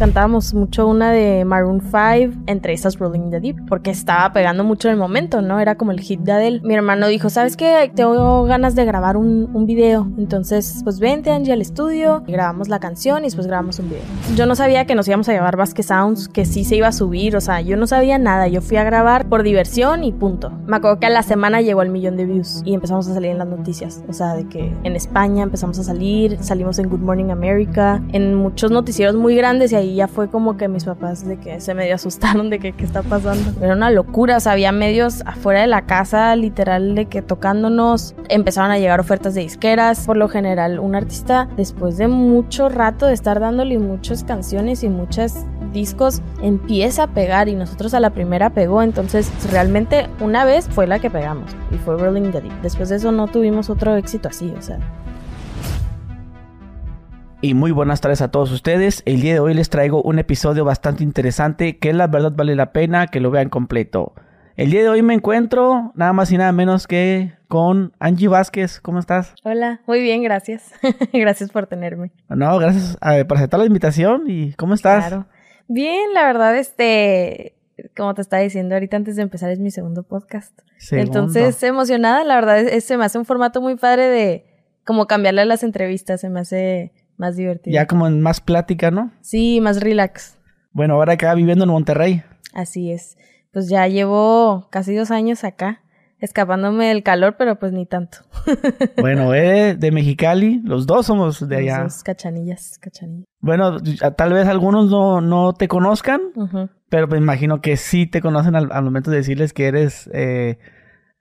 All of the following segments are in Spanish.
cantábamos mucho una de Maroon 5, entre esas Rolling in the Deep, porque estaba pegando mucho en el momento, ¿no? Era como el hit de Adele. Mi hermano dijo, ¿sabes qué? Tengo ganas de grabar un, un video. Entonces, pues vente, Angie, al estudio, y grabamos la canción y después grabamos un video. Yo no sabía que nos íbamos a llevar Basque Sounds, que sí se iba a subir, o sea, yo no sabía nada. Yo fui a grabar por diversión y punto. Me acuerdo que a la semana llegó el millón de views y empezamos a salir en las noticias. O sea, de que en España empezamos a salir, salimos en Good Morning America, en muchos noticieros muy grandes y ahí ya fue como que mis papás de que se medio asustaron de que qué está pasando. Era una locura, o sea, había medios afuera de la casa, literal, de que tocándonos. Empezaron a llegar ofertas de disqueras. Por lo general, un artista, después de mucho rato de estar dándole muchas canciones y muchos discos, empieza a pegar y nosotros a la primera pegó. Entonces, realmente una vez fue la que pegamos y fue Rolling the Deep. Después de eso no tuvimos otro éxito así, o sea. Y muy buenas tardes a todos ustedes. El día de hoy les traigo un episodio bastante interesante que la verdad vale la pena que lo vean completo. El día de hoy me encuentro nada más y nada menos que con Angie Vázquez. ¿Cómo estás? Hola, muy bien, gracias. gracias por tenerme. No, gracias a, por aceptar la invitación. ¿Y cómo estás? Claro. Bien, la verdad, este, como te estaba diciendo ahorita antes de empezar, es mi segundo podcast. Entonces, emocionada, la verdad, es, se me hace un formato muy padre de como cambiarle a las entrevistas, se me hace más divertido. Ya como en más plática, ¿no? Sí, más relax. Bueno, ahora acá viviendo en Monterrey. Así es. Pues ya llevo casi dos años acá, escapándome del calor, pero pues ni tanto. bueno, eh, de Mexicali, los dos somos de allá. Los dos cachanillas, cachanillas. Bueno, tal vez algunos no, no te conozcan, pero me imagino que sí te conocen al, al momento de decirles que eres... Eh,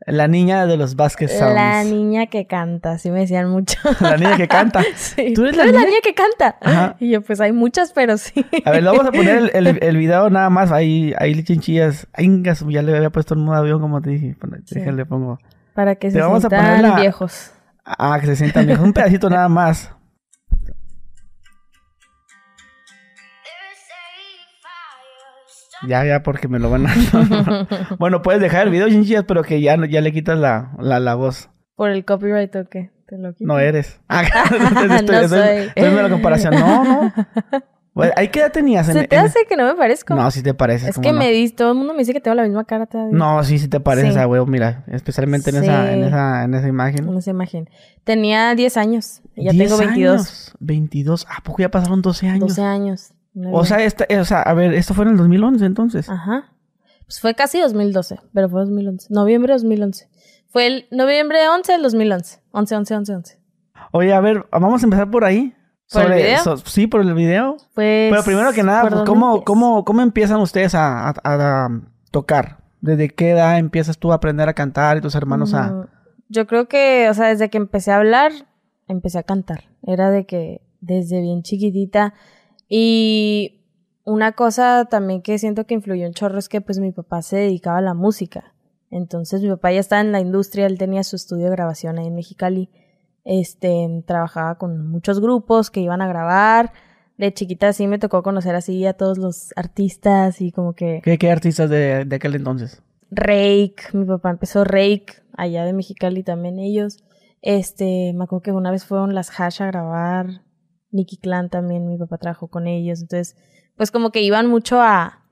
la niña de los Vázquez Sounds. La niña que canta, sí me decían mucho. La niña que canta. Sí. ¿Tú eres la, niña? que canta? Ajá. Y yo, pues hay muchas, pero sí. A ver, vamos a poner el, el, video nada más. Ahí, ahí chinchillas. ya le había puesto en modo avión, como te dije. Déjale, pongo. Para que se sientan viejos. Ah, que se sientan viejos. Un pedacito nada más. Ya, ya, porque me lo van a... bueno, puedes dejar el video, chinchillas, pero que ya, ya le quitas la, la, la voz. ¿Por el copyright o qué? ¿Te lo No eres. Ah, estoy, no soy. Estoy, la comparación. No, no. Bueno, ¿Ahí qué edad tenías? ¿Se te hace que no me parezco? No, sí te pareces. Es que me dice, todo el mundo me dice que tengo la misma cara todavía. No, sí, sí te pareces a huevo, mira. Especialmente en, esa, en, esa, en esa imagen. En esa imagen. Tenía 10 años. Ya tengo 22. Años. 22. ¿A poco ya pasaron 12 años? 12 años. O sea, esta, o sea, a ver, esto fue en el 2011 entonces. Ajá. Pues fue casi 2012, pero fue 2011. Noviembre de 2011. Fue el noviembre 11 del 2011. 11, 11, 11, 11. Oye, a ver, vamos a empezar por ahí. ¿Por el video? sí, por el video. Pues, pero primero que nada, pues, ¿cómo, cómo, ¿cómo empiezan ustedes a, a, tocar? ¿Desde qué edad empiezas tú a aprender a cantar y tus hermanos a...? Mm, yo creo que, o sea, desde que empecé a hablar, empecé a cantar. Era de que desde bien chiquitita y una cosa también que siento que influyó un chorro es que pues mi papá se dedicaba a la música. Entonces mi papá ya estaba en la industria, él tenía su estudio de grabación ahí en Mexicali. Este, trabajaba con muchos grupos que iban a grabar. De chiquita sí me tocó conocer así a todos los artistas y como que... ¿Qué, qué artistas de, de aquel entonces? Rake, mi papá empezó Rake, allá de Mexicali también ellos. Este, me acuerdo que una vez fueron las Hash a grabar. Nicky Clan también, mi papá trabajó con ellos. Entonces, pues como que iban mucho a,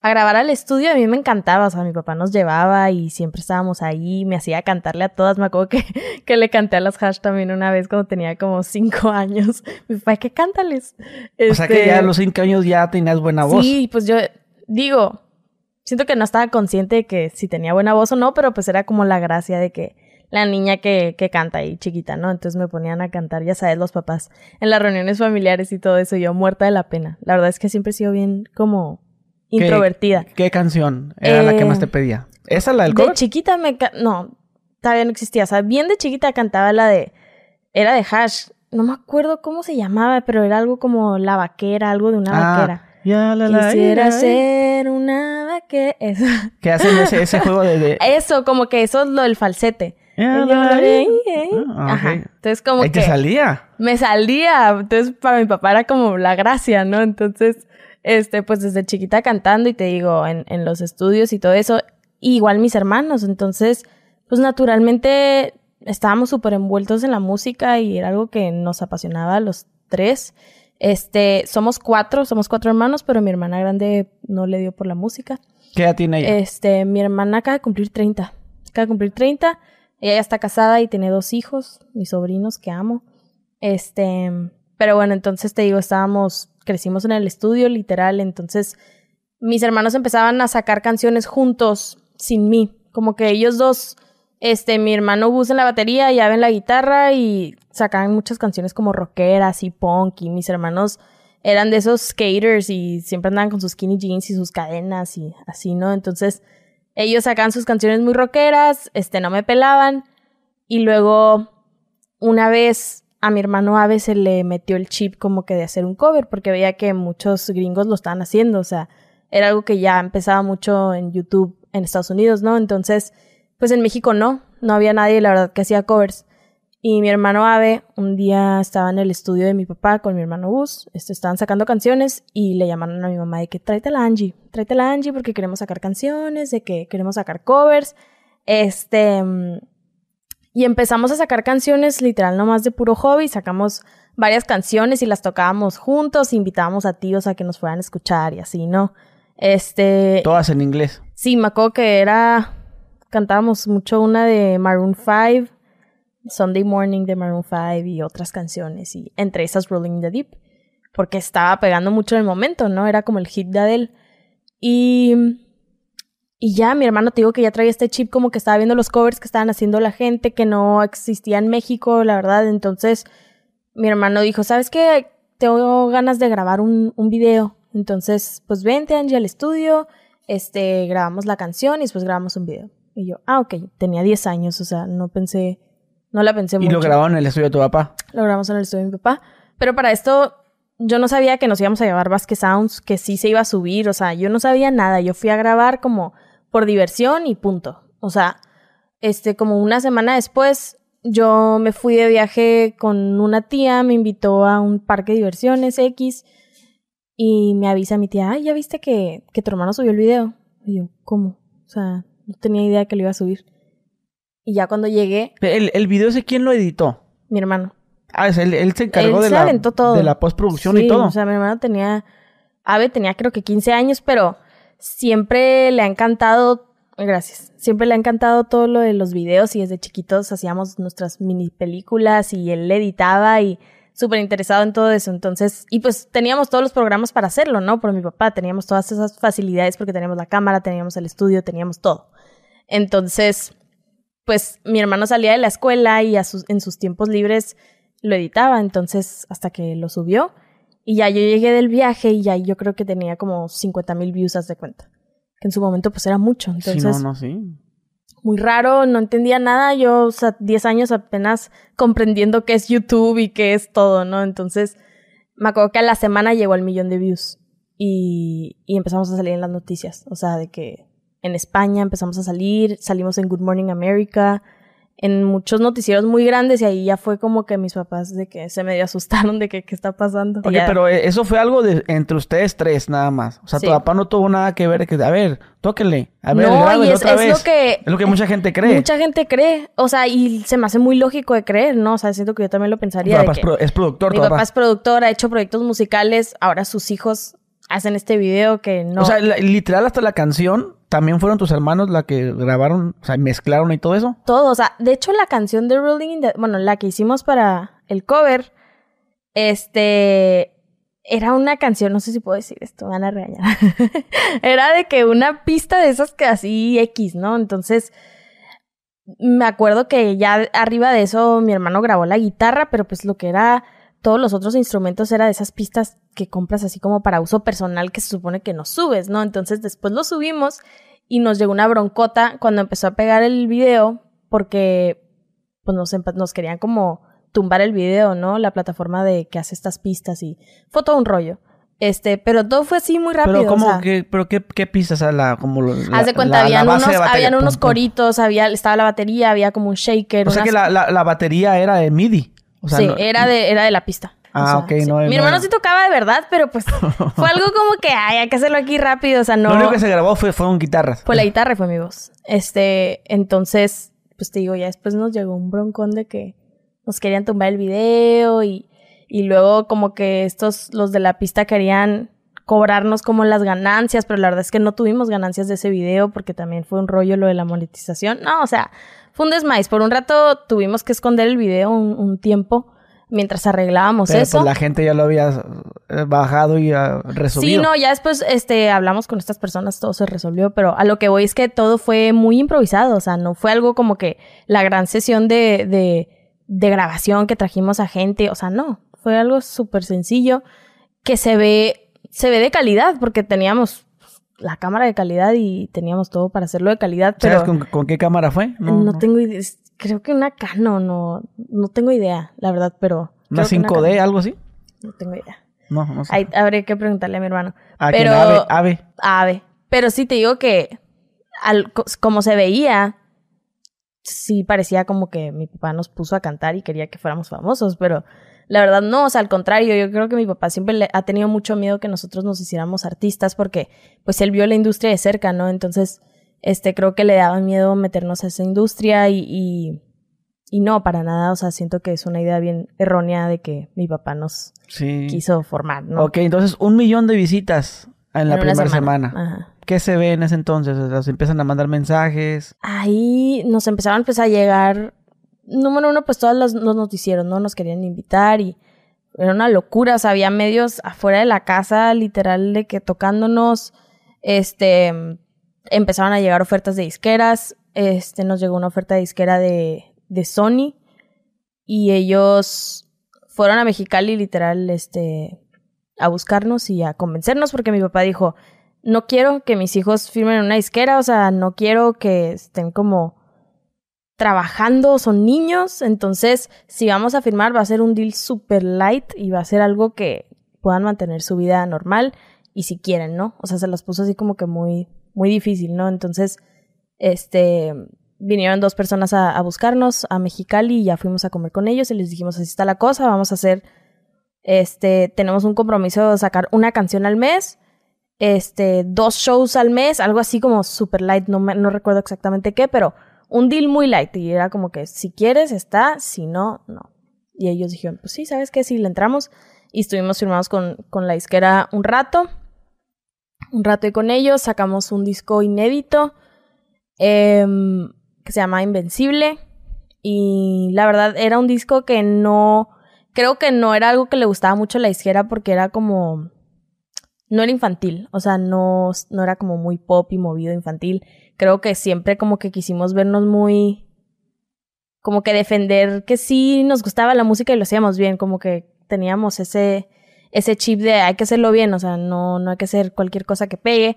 a grabar al estudio. A mí me encantaba, o sea, mi papá nos llevaba y siempre estábamos ahí. Me hacía cantarle a todas. Me acuerdo que, que le canté a las Hash también una vez cuando tenía como cinco años. Mi papá, ¿qué cántales? O sea que ya a este, los cinco años ya tenías buena voz. Sí, pues yo digo, siento que no estaba consciente de que si tenía buena voz o no, pero pues era como la gracia de que la niña que, que canta ahí chiquita, ¿no? Entonces me ponían a cantar, ya sabes, los papás en las reuniones familiares y todo eso, yo muerta de la pena. La verdad es que siempre he sido bien como introvertida. ¿Qué, canción era la que más te eh, pedía? ¿Esa la del cover? De chiquita me... No, todavía no existía. O sea, bien de chiquita cantaba la de... Era de Hash. No me acuerdo cómo se llamaba, pero era algo como La Vaquera, algo de una ah, vaquera. Ya la, la, Quisiera ser una vaquera. Eso. ¿Qué hacen ese, ese juego de, Eso, como que eso es lo del falsete. Ah, Ajá. Entonces como que... te salía? Me salía. Entonces para mi papá era como la gracia, ¿no? Entonces, este, pues desde chiquita cantando y te digo, en, en los estudios y todo eso. igual mis hermanos. Entonces, pues naturalmente estábamos súper envueltos en la música y era algo que nos apasionaba a los tres. Este, somos cuatro, somos cuatro hermanos, pero mi hermana grande no le dio por la música. ¿Qué edad tiene ella? Este, mi hermana acaba de cumplir 30. Acaba de cumplir 30. Ella ya está casada y tiene dos hijos, mis sobrinos que amo. Este, pero bueno, entonces te digo, estábamos, crecimos en el estudio, literal, entonces mis hermanos empezaban a sacar canciones juntos, sin mí. Como que ellos dos, este, mi hermano Gus en la batería y Ave la guitarra y sacaban muchas canciones como rockeras y punk y mis hermanos eran de esos skaters y siempre andaban con sus skinny jeans y sus cadenas y así, ¿no? Entonces, ellos sacaban sus canciones muy rockeras, este, no me pelaban. Y luego, una vez a mi hermano Ave se le metió el chip como que de hacer un cover, porque veía que muchos gringos lo estaban haciendo, o sea, era algo que ya empezaba mucho en YouTube en Estados Unidos, ¿no? Entonces, pues en México no, no había nadie, la verdad, que hacía covers. Y mi hermano Ave, un día estaba en el estudio de mi papá con mi hermano Gus, este, estaban sacando canciones y le llamaron a mi mamá de que tráete la Angie, tráete la Angie porque queremos sacar canciones, de que queremos sacar covers. Este, y empezamos a sacar canciones literal nomás de puro hobby, sacamos varias canciones y las tocábamos juntos, invitábamos a tíos a que nos fueran a escuchar y así, ¿no? Este... Todas en inglés. Sí, me acuerdo que era... Cantábamos mucho una de Maroon 5 Sunday Morning de Maroon 5 y otras canciones, y entre esas Rolling in the Deep, porque estaba pegando mucho en el momento, ¿no? Era como el hit de Adele. Y, y ya, mi hermano te digo que ya traía este chip como que estaba viendo los covers que estaban haciendo la gente, que no existía en México, la verdad. Entonces, mi hermano dijo, ¿sabes qué? Tengo ganas de grabar un, un video. Entonces, pues vente, Angie, al estudio, este, grabamos la canción y después grabamos un video. Y yo, ah, ok, tenía 10 años, o sea, no pensé no la pensé mucho. ¿Y lo grabaron en el estudio de tu papá? Lo grabamos en el estudio de mi papá. Pero para esto, yo no sabía que nos íbamos a llevar Vasquez Sounds, que sí se iba a subir. O sea, yo no sabía nada. Yo fui a grabar como por diversión y punto. O sea, este, como una semana después, yo me fui de viaje con una tía, me invitó a un parque de diversiones X. Y me avisa mi tía, ay, ¿ya viste que, que tu hermano subió el video? Y yo, ¿cómo? O sea, no tenía idea que lo iba a subir. Y ya cuando llegué... ¿El, el video ese quién lo editó? Mi hermano. Ah, él, él se encargó de, la, de la postproducción y todo. O sea, mi hermano tenía... Ave tenía creo que 15 años, pero siempre le ha encantado... Gracias. Siempre le ha encantado todo lo de los videos y desde chiquitos hacíamos nuestras mini películas y él le editaba y súper interesado en todo eso. Entonces, y pues teníamos todos los programas para hacerlo, ¿no? Por mi papá, teníamos todas esas facilidades porque teníamos la cámara, teníamos el estudio, teníamos todo. Entonces, pues mi hermano salía de la escuela y a sus, en sus tiempos libres lo editaba, entonces hasta que lo subió. Y ya yo llegué del viaje y ya yo creo que tenía como 50 mil views, haz de cuenta. Que en su momento pues era mucho. Entonces, sí, no, no, sí. Muy raro, no entendía nada. Yo, o sea, 10 años apenas comprendiendo qué es YouTube y qué es todo, ¿no? Entonces, me acuerdo que a la semana llegó al millón de views. Y, y empezamos a salir en las noticias. O sea, de que en España empezamos a salir, salimos en Good Morning America, en muchos noticieros muy grandes y ahí ya fue como que mis papás de que se medio asustaron de que qué está pasando. Oye, pero eh, eso fue algo de entre ustedes tres nada más. O sea, tu papá no tuvo nada que ver que, a ver, tóquenle, a ver, no, y es, otra vez. Lo que, es lo que mucha gente cree. Mucha gente cree, o sea, y se me hace muy lógico de creer, ¿no? O sea, siento que yo también lo pensaría. Mi papá es, productor, Mi papá es productor, ha hecho proyectos musicales, ahora sus hijos hacen este video que no. O sea, literal hasta la canción ¿También fueron tus hermanos la que grabaron, o sea, mezclaron y todo eso? Todo, o sea, de hecho la canción de Rolling in the... Bueno, la que hicimos para el cover, este... Era una canción, no sé si puedo decir esto, van a regañar. era de que una pista de esas que así X, ¿no? Entonces, me acuerdo que ya arriba de eso mi hermano grabó la guitarra, pero pues lo que era todos los otros instrumentos era de esas pistas que compras así como para uso personal que se supone que no subes, ¿no? Entonces después lo subimos y nos llegó una broncota cuando empezó a pegar el video porque pues nos, nos querían como tumbar el video, ¿no? La plataforma de que hace estas pistas y fue todo un rollo. Este, pero todo fue así muy rápido. Pero cómo, qué, pero qué, qué pistas, la, como Haz de cuenta, habían, unos, habían unos coritos, había, estaba la batería, había como un shaker. O sea que la, la, batería era de MIDI sí, era, de, era de la pista. Ah, ok, no. Mi hermano sí tocaba de verdad, pero pues fue algo como que, ay, hay que hacerlo aquí rápido, o sea, no. Lo único que se grabó fue, fue un guitarra. Fue la guitarra fue mi voz. Este, entonces, pues te digo, ya después nos llegó un broncón de que nos querían tumbar el video y, y luego como que estos, los de la pista querían cobrarnos como las ganancias, pero la verdad es que no tuvimos ganancias de ese video porque también fue un rollo lo de la monetización. No, o sea, fue un desmais. Por un rato tuvimos que esconder el video un, tiempo mientras arreglábamos pero, eso. Pues la gente ya lo había eh, bajado y uh, resolvido. Sí, no, ya después este, hablamos con estas personas, todo se resolvió, pero a lo que voy es que todo fue muy improvisado, o sea, no fue algo como que la gran sesión de, de, de grabación que trajimos a gente, o sea, no, fue algo súper sencillo que se ve, se ve de calidad porque teníamos la cámara de calidad y teníamos todo para hacerlo de calidad. Pero ¿Sabes con, qué cámara fue? No, tengo idea. Creo que una Canon, no, no tengo idea, la verdad, pero. ¿Una 5D, algo así? No tengo idea. No, no sé. Habría que preguntarle a mi hermano. ¿A pero, ave, ave. Ave. Pero sí te digo que, al, como se veía, sí parecía como que mi papá nos puso a cantar y quería que fuéramos famosos, pero la verdad no, o sea, al contrario, yo creo que mi papá siempre le ha tenido mucho miedo que nosotros nos hiciéramos artistas porque pues él vio la industria de cerca, ¿no? Entonces, este, creo que le daba miedo meternos a esa industria y, y, y no, para nada, o sea, siento que es una idea bien errónea de que mi papá nos quiso formar, ¿no? Ok, entonces un millón de visitas en la primera semana. Ajá. ¿Qué se ve en ese entonces? O sea, empiezan a mandar mensajes. Ahí nos empezaron pues, a llegar número uno, pues todos los, noticieros, ¿no? Nos querían invitar y era una locura, o sea, había medios afuera de la casa, literal, de que tocándonos, este, empezaron a llegar ofertas de disqueras, este, nos llegó una oferta de disquera de, de Sony y ellos fueron a Mexicali, literal, este, a buscarnos y a convencernos porque mi papá dijo, no quiero que mis hijos firmen una disquera, o sea, no quiero que estén como trabajando, son niños, entonces si vamos a firmar va a ser un deal super light y va a ser algo que puedan mantener su vida normal y si quieren, ¿no? O sea, se las puso así como que muy, muy difícil, ¿no? Entonces, este, vinieron dos personas a, buscarnos a Mexicali y ya fuimos a comer con ellos y les dijimos, así está la cosa, vamos a hacer, este, tenemos un compromiso de sacar una canción al mes, este, dos shows al mes, algo así como super light, no, no recuerdo exactamente qué, pero un deal muy light y era como que si quieres está, si no, no. Y ellos dijeron, pues sí, ¿sabes qué? Sí, le entramos y estuvimos firmados con, con la disquera un rato, un rato y con ellos sacamos un disco inédito em, que se llama Invencible y la verdad era un disco que no, creo que no era algo que le gustaba mucho a la disquera porque era como, no era infantil, o sea, no, no era como muy pop y movido infantil creo que siempre como que quisimos vernos muy, como que defender que sí nos gustaba la música y lo hacíamos bien, como que teníamos ese, ese chip de hay que hacerlo bien, o sea, no, no hay que hacer cualquier cosa que pegue.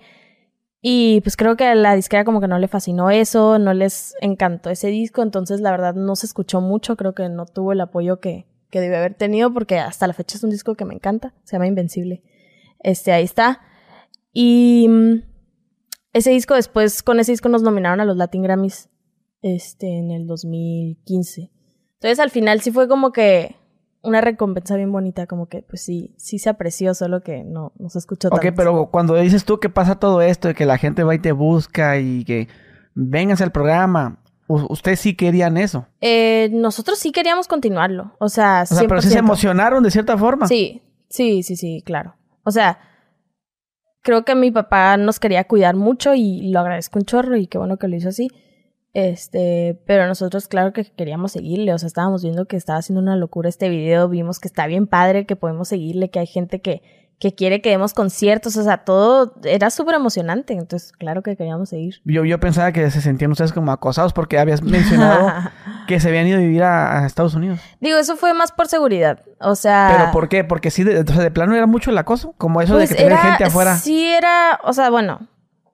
Y pues creo que a la disquera como que no le fascinó eso, no les encantó ese disco, entonces la verdad no se escuchó mucho, creo que no tuvo el apoyo que, que debe haber tenido porque hasta la fecha es un disco que me encanta, se llama Invencible. Este, ahí está. Y ese disco después, con ese disco nos nominaron a los Latin Grammys este, en el 2015. Entonces al final sí fue como que una recompensa bien bonita, como que pues sí, sí se apreció, solo que no, no se escuchó tanto. Ok, pero cuando dices tú que pasa todo esto, de que la gente va y te busca y que vengas al programa, ¿ustedes sí querían eso? Eh, nosotros sí queríamos continuarlo, o sea, o pero sí se emocionaron de cierta forma. Sí, sí, sí, sí, claro. O sea, creo que mi papá nos quería cuidar mucho y lo agradezco un chorro y qué bueno que lo hizo así. Este, pero nosotros claro que queríamos seguirle, o sea, estábamos viendo que estaba haciendo una locura este video, vimos que está bien padre, que podemos seguirle, que hay gente que, que quiere que demos conciertos, o sea, todo era súper emocionante, entonces claro que queríamos seguir. Yo, yo pensaba que se sentían ustedes como acosados porque habías mencionado que se habían ido a vivir a, Estados Unidos. Digo, eso fue más por seguridad, o sea... ¿Pero por qué? Porque sí, de, de plano era mucho el acoso, como eso de pues que tener gente afuera. Sí era, o sea, bueno,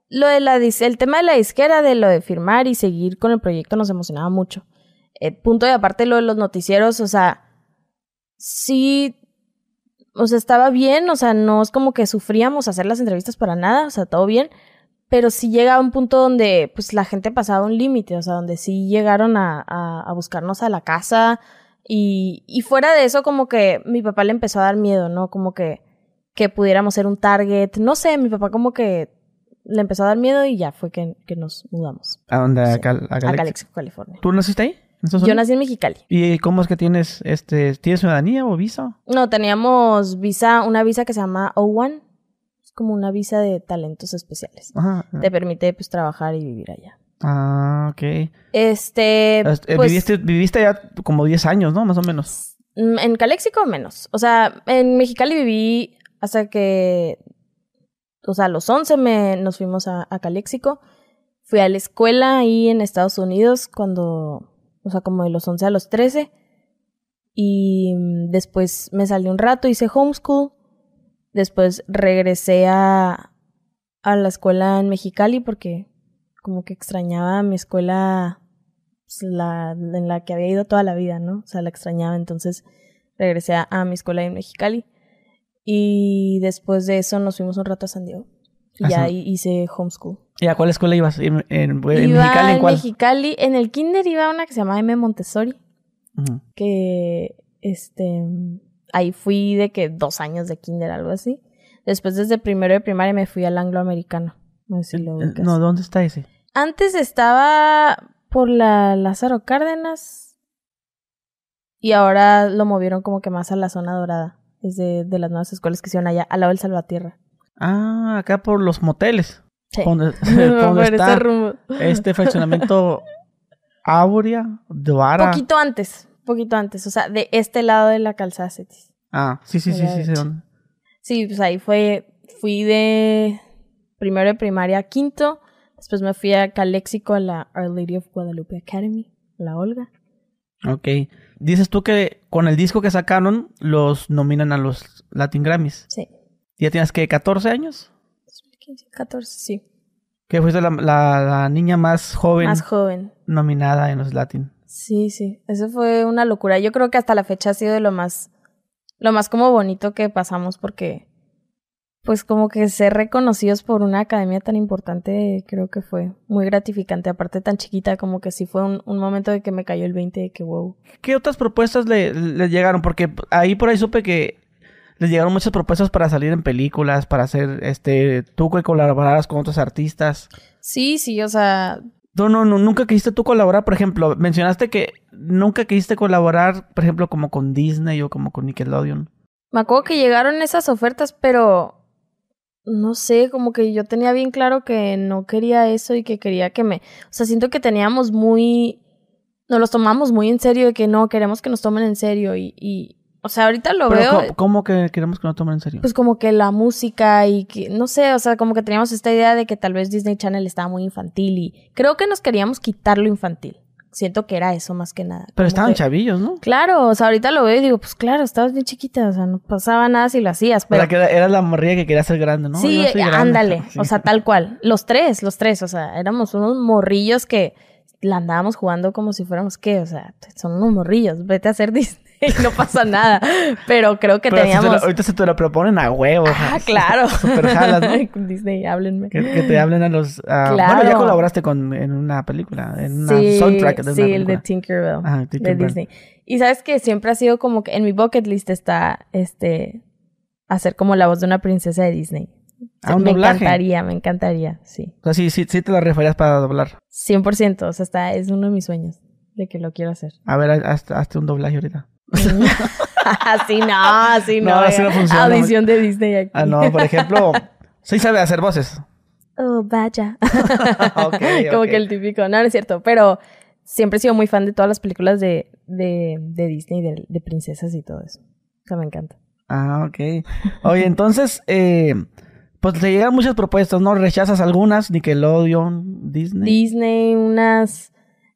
lo de la, el tema de la disquera, de lo de firmar y seguir con el proyecto nos emocionaba mucho. El punto de aparte lo de los noticieros, o sea, sí o sea, estaba bien, o sea, no es como que sufríamos hacer las entrevistas para nada, o sea, todo bien, pero sí llega a un punto donde, pues, la gente pasaba un límite, o sea, donde sí llegaron a, a, buscarnos a la casa y, y fuera de eso, como que mi papá le empezó a dar miedo, ¿no? Como que, que pudiéramos ser un target, no sé, mi papá como que le empezó a dar miedo y ya fue que, que nos mudamos. ¿A dónde? ¿A, Cal a, Calexico, California. ¿Tú naciste ahí? ¿En Estados Yo nací en Mexicali. ¿Y cómo es que tienes, este, tienes ciudadanía o visa? No, teníamos visa, una visa que se llama O1. Es como una visa de talentos especiales. Ajá. Te permite pues trabajar y vivir allá. Ah, ok. Este, Este, pues, viviste, viviste ya como 10 años, ¿no? Más o menos. mm, en Caléxico menos. O sea, en Mexicali viví hasta que, o sea, a los 11 me, nos fuimos a, a Caléxico. Fui a la escuela ahí en Estados Unidos cuando, o sea, como de los 11 a los 13. Y mm, después me salí un rato, hice homeschool. Después regresé a, a la escuela en Mexicali porque como que extrañaba mi escuela pues, la, en la que había ido toda la vida, ¿no? O sea, la extrañaba, entonces regresé a, a mi escuela en Mexicali. Y después de eso nos fuimos un rato a San Diego. Y ¿A ya hice homeschool. ¿Y a cuál escuela ibas? ¿En, en, en iba Mexicali? ¿En cuál? Mexicali, en el kinder iba una que se llamaba M. Montessori, que este ahí fui de que dos años de kinder, algo así. Después desde primero de primaria me fui al angloamericano. No sé si lo Eh, ubicas. No, ¿dónde está ese? Antes estaba por la Lázaro Cárdenas y ahora lo movieron como que más a la zona dorada. Es de, de las nuevas escuelas que hicieron allá, al lado del Salvatierra. Ah, acá por los moteles. Sí. Está rumbo. este fraccionamiento Áurea, Duara. Poquito antes, poquito antes, o sea, de este lado de la calzada Cetis. Ah, sí, sí, sí, sí, dónde. Sí, pues ahí fue, fui de primero de primaria a quinto, después me fui a Caléxico a la Our Lady of Guadalupe Academy, la Olga. Ok. Dices tú que con el disco que sacaron los nominan a los Latin Grammys. Sí, ¿Ya tienes que 14 años? 2015, 14, sí, Que fuiste la, la- la niña más joven más joven. nominada en los Latin. Sí, sí, eso fue una locura. Yo creo que hasta la fecha ha sido de lo más, lo más como bonito que pasamos porque, pues como que ser reconocidos por una academia tan importante, creo que fue muy gratificante. Aparte tan chiquita, como que sí fue un, un momento de que me cayó el 20 de que wow. ¿Qué otras propuestas le, le llegaron? Porque ahí por ahí supe que les llegaron muchas propuestas para salir en películas, para hacer, este, tú que colaboraras con otros artistas. Sí, sí, o sea, No, no, no, nunca quisiste tú colaborar, por ejemplo, mencionaste que nunca quisiste colaborar, por ejemplo, como con Disney o como con Nickelodeon. me acuerdo que llegaron esas ofertas, pero no sé, como que yo tenía bien claro que no quería eso y que quería que me, o sea, siento que teníamos muy, nos los tomamos muy en serio de que no, queremos que nos tomen en serio y, y o sea, ahorita lo Pero veo, ¿cómo, cómo que queremos que no tomen en serio? pues como que la música y que, no sé, o sea, como que teníamos esta idea de que tal vez Disney Channel estaba muy infantil y creo que nos queríamos quitar lo infantil. Siento que era eso más que nada. Pero estaban que- chavillos, ¿no? Claro, o sea, ahorita lo veo y digo, pues claro, estabas bien chiquita, o sea, no pasaba nada si lo hacías, pero... Que era, era la morrilla que quería ser grande, ¿no? sí, grande. ándale, Sí. o sea, tal cual. Los tres, los tres, o sea, éramos unos morrillos que la andábamos jugando como si fuéramos, ¿qué? O sea, son unos morrillos, vete a hacer Disney, no pasa nada. Pero creo que Pero si te lo- teníamos... ahorita se te lo proponen a huevo. Ah, claro. Super jalas, ¿no? Disney, háblenme. Que, que te hablen a los... Claro. Bueno, ya colaboraste con, en una película, en una sí, soundtrack de sí, una el de. Tinkerbell, Ajá, de Tinkerbell. Disney. Y sabes que siempre ha sido como que en mi bucket list está este hacer como la voz de una princesa de Disney. Ah, me doblaje. encantaría, me encantaría, sí. O sea, sí, sí, sí te la referías para doblar. 100%, o sea, está, es uno de mis sueños de que lo quiero hacer. A ver, haz- hazte un doblaje ahorita. así no, así no. No, así no funciona. Audición de Disney aquí. Ah, no, por ejemplo, sí sabe hacer voces. Oh, vaya. Ok, Como que el típico, no, no es cierto, pero siempre he sido muy fan de todas las películas de, de, de Disney, de, de princesas y todo eso. O sea, me encanta. Ah, ok. Oye, entonces, eh, pues te llegan muchas propuestas, ¿no? Rechazas algunas, Nickelodeon, Disney. Disney, unas,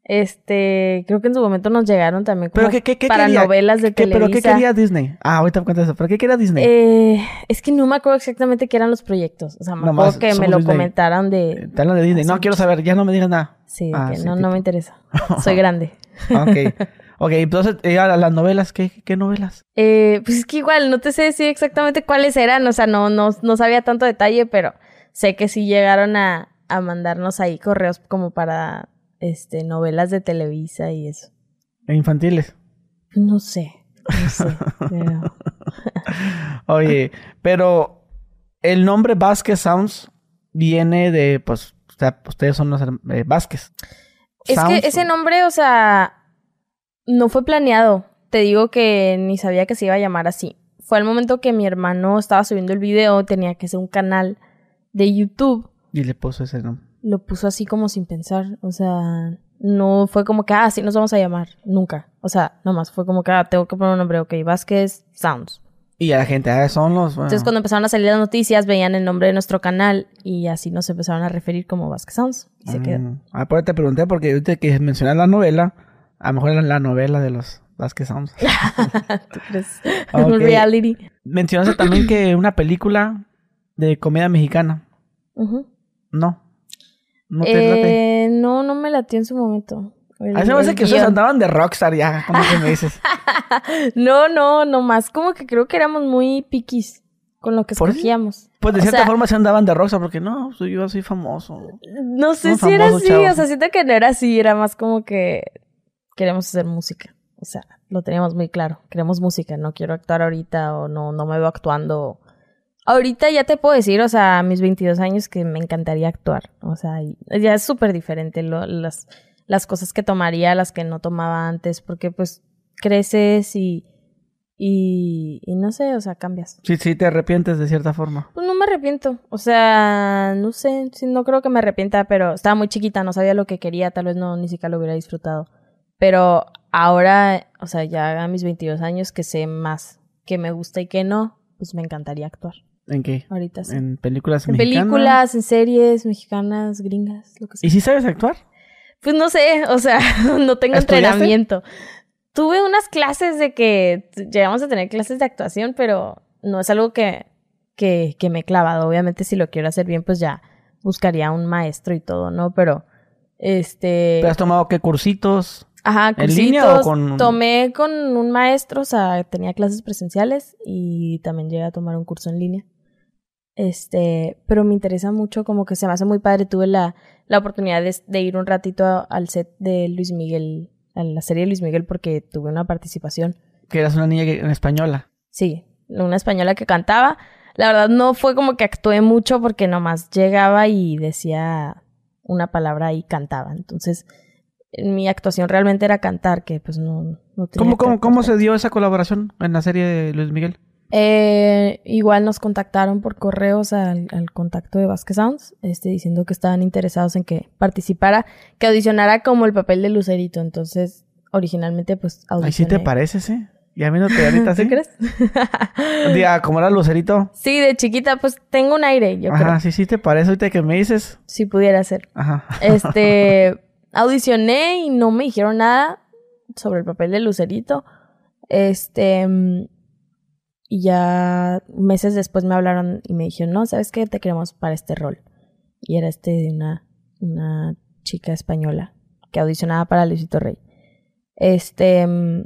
este, creo que en su momento nos llegaron también como ¿Pero qué, qué, qué para quería? novelas de ¿Qué- Televisa. ¿Pero qué quería Disney? Ah, ahorita me cuentas eso. ¿Pero qué quería Disney? Eh, es que no me acuerdo exactamente qué eran los proyectos. O sea, me Nomás acuerdo que me lo Disney. comentaron de... Eh, Te de Disney. No, quiero saber, ya no me digas nada. Sí, Ah, que sí, no, no me interesa. Soy grande. Ok. Ok, entonces, eh, a las novelas, ¿qué, qué novelas? Eh, pues es que igual, no te sé decir exactamente cuáles eran, o sea, no, no, no sabía tanto detalle, pero sé que sí llegaron a, a mandarnos ahí correos como para este novelas de Televisa y eso. Infantiles. No sé, no sé. pero- Oye, pero el nombre Vázquez Sounds viene de, pues, o sea, ustedes son los eh, Vázquez. Es Sounds, que ese nombre, o sea, No fue planeado. Te digo que ni sabía que se iba a llamar así. Fue al momento que mi hermano estaba subiendo el video, tenía que ser un canal de YouTube. Y le puso ese nombre. Lo puso así como sin pensar. O sea, no fue como que, ah, sí nos vamos a llamar. Nunca. O sea, nomás fue como que, ah, tengo que poner un nombre. Ok, Vázquez Sounds. Y a la gente, ah, son los... bueno. Entonces, cuando empezaron a salir las noticias, veían el nombre de nuestro canal y así nos empezaron a referir como Vázquez Sounds. Y se quedó. Mm. Ah, por ahí te pregunté porque ahorita que mencionas la novela, a lo mejor era la novela de los Vázquez Sounds. ¿Tú crees? Ok. Un reality. Mencionaste también que una película de comedia mexicana. Ujú. No. No te late. Eh, no, no me latió en su momento. El- A mí se me hace el que ustedes andaban de rockstar ya, como que me dices. No, no, nomás como que creo que éramos muy piquis con lo que escogíamos. Pues de O cierta sea, forma se andaban de rockstar porque no, soy yo soy famoso. No sé si era así, chavos. o sea, siento que no era así, era más como que queremos hacer música. O sea, lo teníamos muy claro. Queremos música, no quiero actuar ahorita o no, no me veo actuando. Ahorita ya te puedo decir, o sea, a mis 22 años que me encantaría actuar. O sea, ya es súper diferente lo- las, las cosas que tomaría, las que no tomaba antes, porque pues creces y, y, y no sé, o sea, cambias. Sí, sí, te arrepientes de cierta forma. Pues no me arrepiento. O sea, no sé, no creo que me arrepienta, pero estaba muy chiquita, no sabía lo que quería, tal vez no ni siquiera lo hubiera disfrutado. Pero ahora, o sea, ya a mis 22 años que sé más que me gusta y que no, pues me encantaría actuar. ¿En qué? Ahorita sí. En películas En mexicanas. películas, en series mexicanas, gringas, lo que sea. ¿Y si sabes actuar? Pues no sé, o sea, no tengo ¿Estudiaste? entrenamiento. Tuve unas clases de que llegamos a tener clases de actuación, pero no es algo que, que, que me he clavado. Obviamente, si lo quiero hacer bien, pues ya buscaría un maestro y todo, ¿no? Pero, este... ¿Pero has tomado qué cursitos? Ajá, ¿En línea o cursitos. con- Tomé con un maestro, o sea, tenía clases presenciales y también llegué a tomar un curso en línea. Este, pero me interesa mucho, como que se me hace muy padre. Tuve la, la oportunidad de, de ir un ratito a- al set de Luis Miguel, a la serie de Luis Miguel, porque tuve una participación. Que eras una niña que- española. Sí, una española que cantaba. La verdad no fue como que actué mucho porque nomás llegaba y decía una palabra y cantaba. Entonces, mi actuación realmente era cantar, que pues no, no tenía ¿Cómo, cómo, cómo se dio esa colaboración en la serie de Luis Miguel? Eh, igual nos contactaron por correos al, al contacto de Vasquez Sounds, este, diciendo que estaban interesados en que participara, que audicionara como el papel de Lucerito. Entonces, originalmente, pues audicioné. Ay, sí te pareces, ¿eh? Ya viéndote ahorita, ¿sí? ¿Tú crees? Diga, como era Lucerito. sí, de chiquita, pues tengo un aire, yo Ajá, creo. sí, sí te parece ahorita que me dices. Si pudiera ser. Ajá. Este, audicioné y no me dijeron nada sobre el papel de Lucerito. Este, mm, y ya meses después me hablaron y me dijeron, no, ¿sabes qué? Te queremos para este rol. Y era este de una, una chica española que audicionaba para Luisito Rey. Este, mm,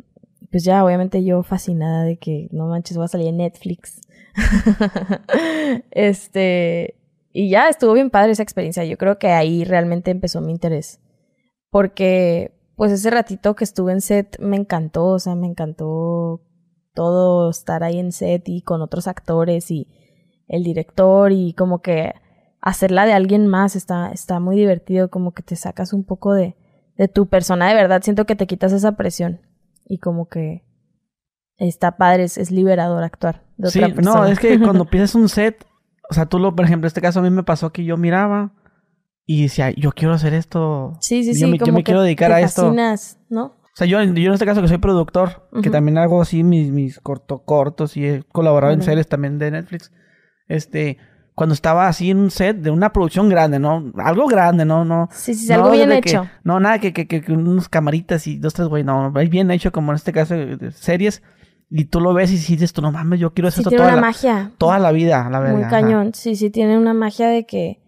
pues ya, obviamente yo fascinada de que, no manches, voy a salir en Netflix. este, y ya estuvo bien padre esa experiencia. Yo creo que ahí realmente empezó mi interés. Porque, pues ese ratito que estuve en set me encantó, o sea, me encantó todo estar ahí en set y con otros actores y el director y como que hacerla de alguien más está, está muy divertido, como que te sacas un poco de, de tu persona de verdad, siento que te quitas esa presión y como que está padre, es, es liberador actuar de Sí, otra persona. no, es que cuando piensas un set, o sea, tú lo, por ejemplo, en este caso a mí me pasó que yo miraba y decía, yo quiero hacer esto. Sí, sí, yo sí, me, yo me que quiero dedicar te a esto. fascinas, ¿no? O sea, yo, yo en este caso que soy productor, que también hago así mis, mis corto, cortos y he colaborado en series también de Netflix. Este, cuando estaba así en un set de una producción grande, ¿no? Algo grande, ¿no? No, Sí, sí, no algo bien que- hecho. no, nada que, que, que, unos camaritas y dos, tres, güey, no, es bien hecho como en este caso de series. Y tú lo ves y dices, tú no mames, yo quiero hacer Sí, esto tiene toda una la, magia. toda la vida, la verdad. Muy cañón. Sí, sí, tiene una magia de que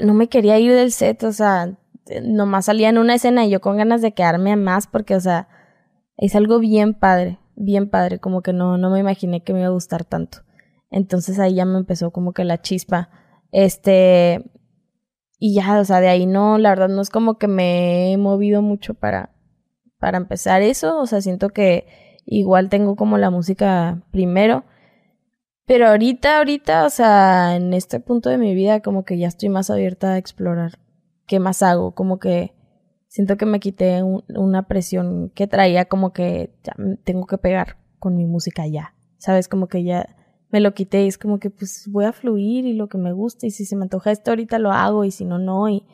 no me quería ir del set, o sea, nomás salía en una escena y yo con ganas de quedarme más porque, o sea, es algo bien padre, bien padre, como que no, no me imaginé que me iba a gustar tanto. Entonces ahí ya me empezó como que la chispa. Este, y ya, o sea, de ahí no, la verdad no es como que me he movido mucho para, para empezar eso, o sea, siento que igual tengo como la música primero. Pero ahorita, ahorita, o sea, en este punto de mi vida, como que ya estoy más abierta a explorar qué más hago, como que siento que me quité una presión que traía como que ya tengo que pegar con mi música ya, ¿sabes? Como que ya me lo quité y es como que pues voy a fluir y lo que me gusta y si se me antoja esto ahorita lo hago y si no, no y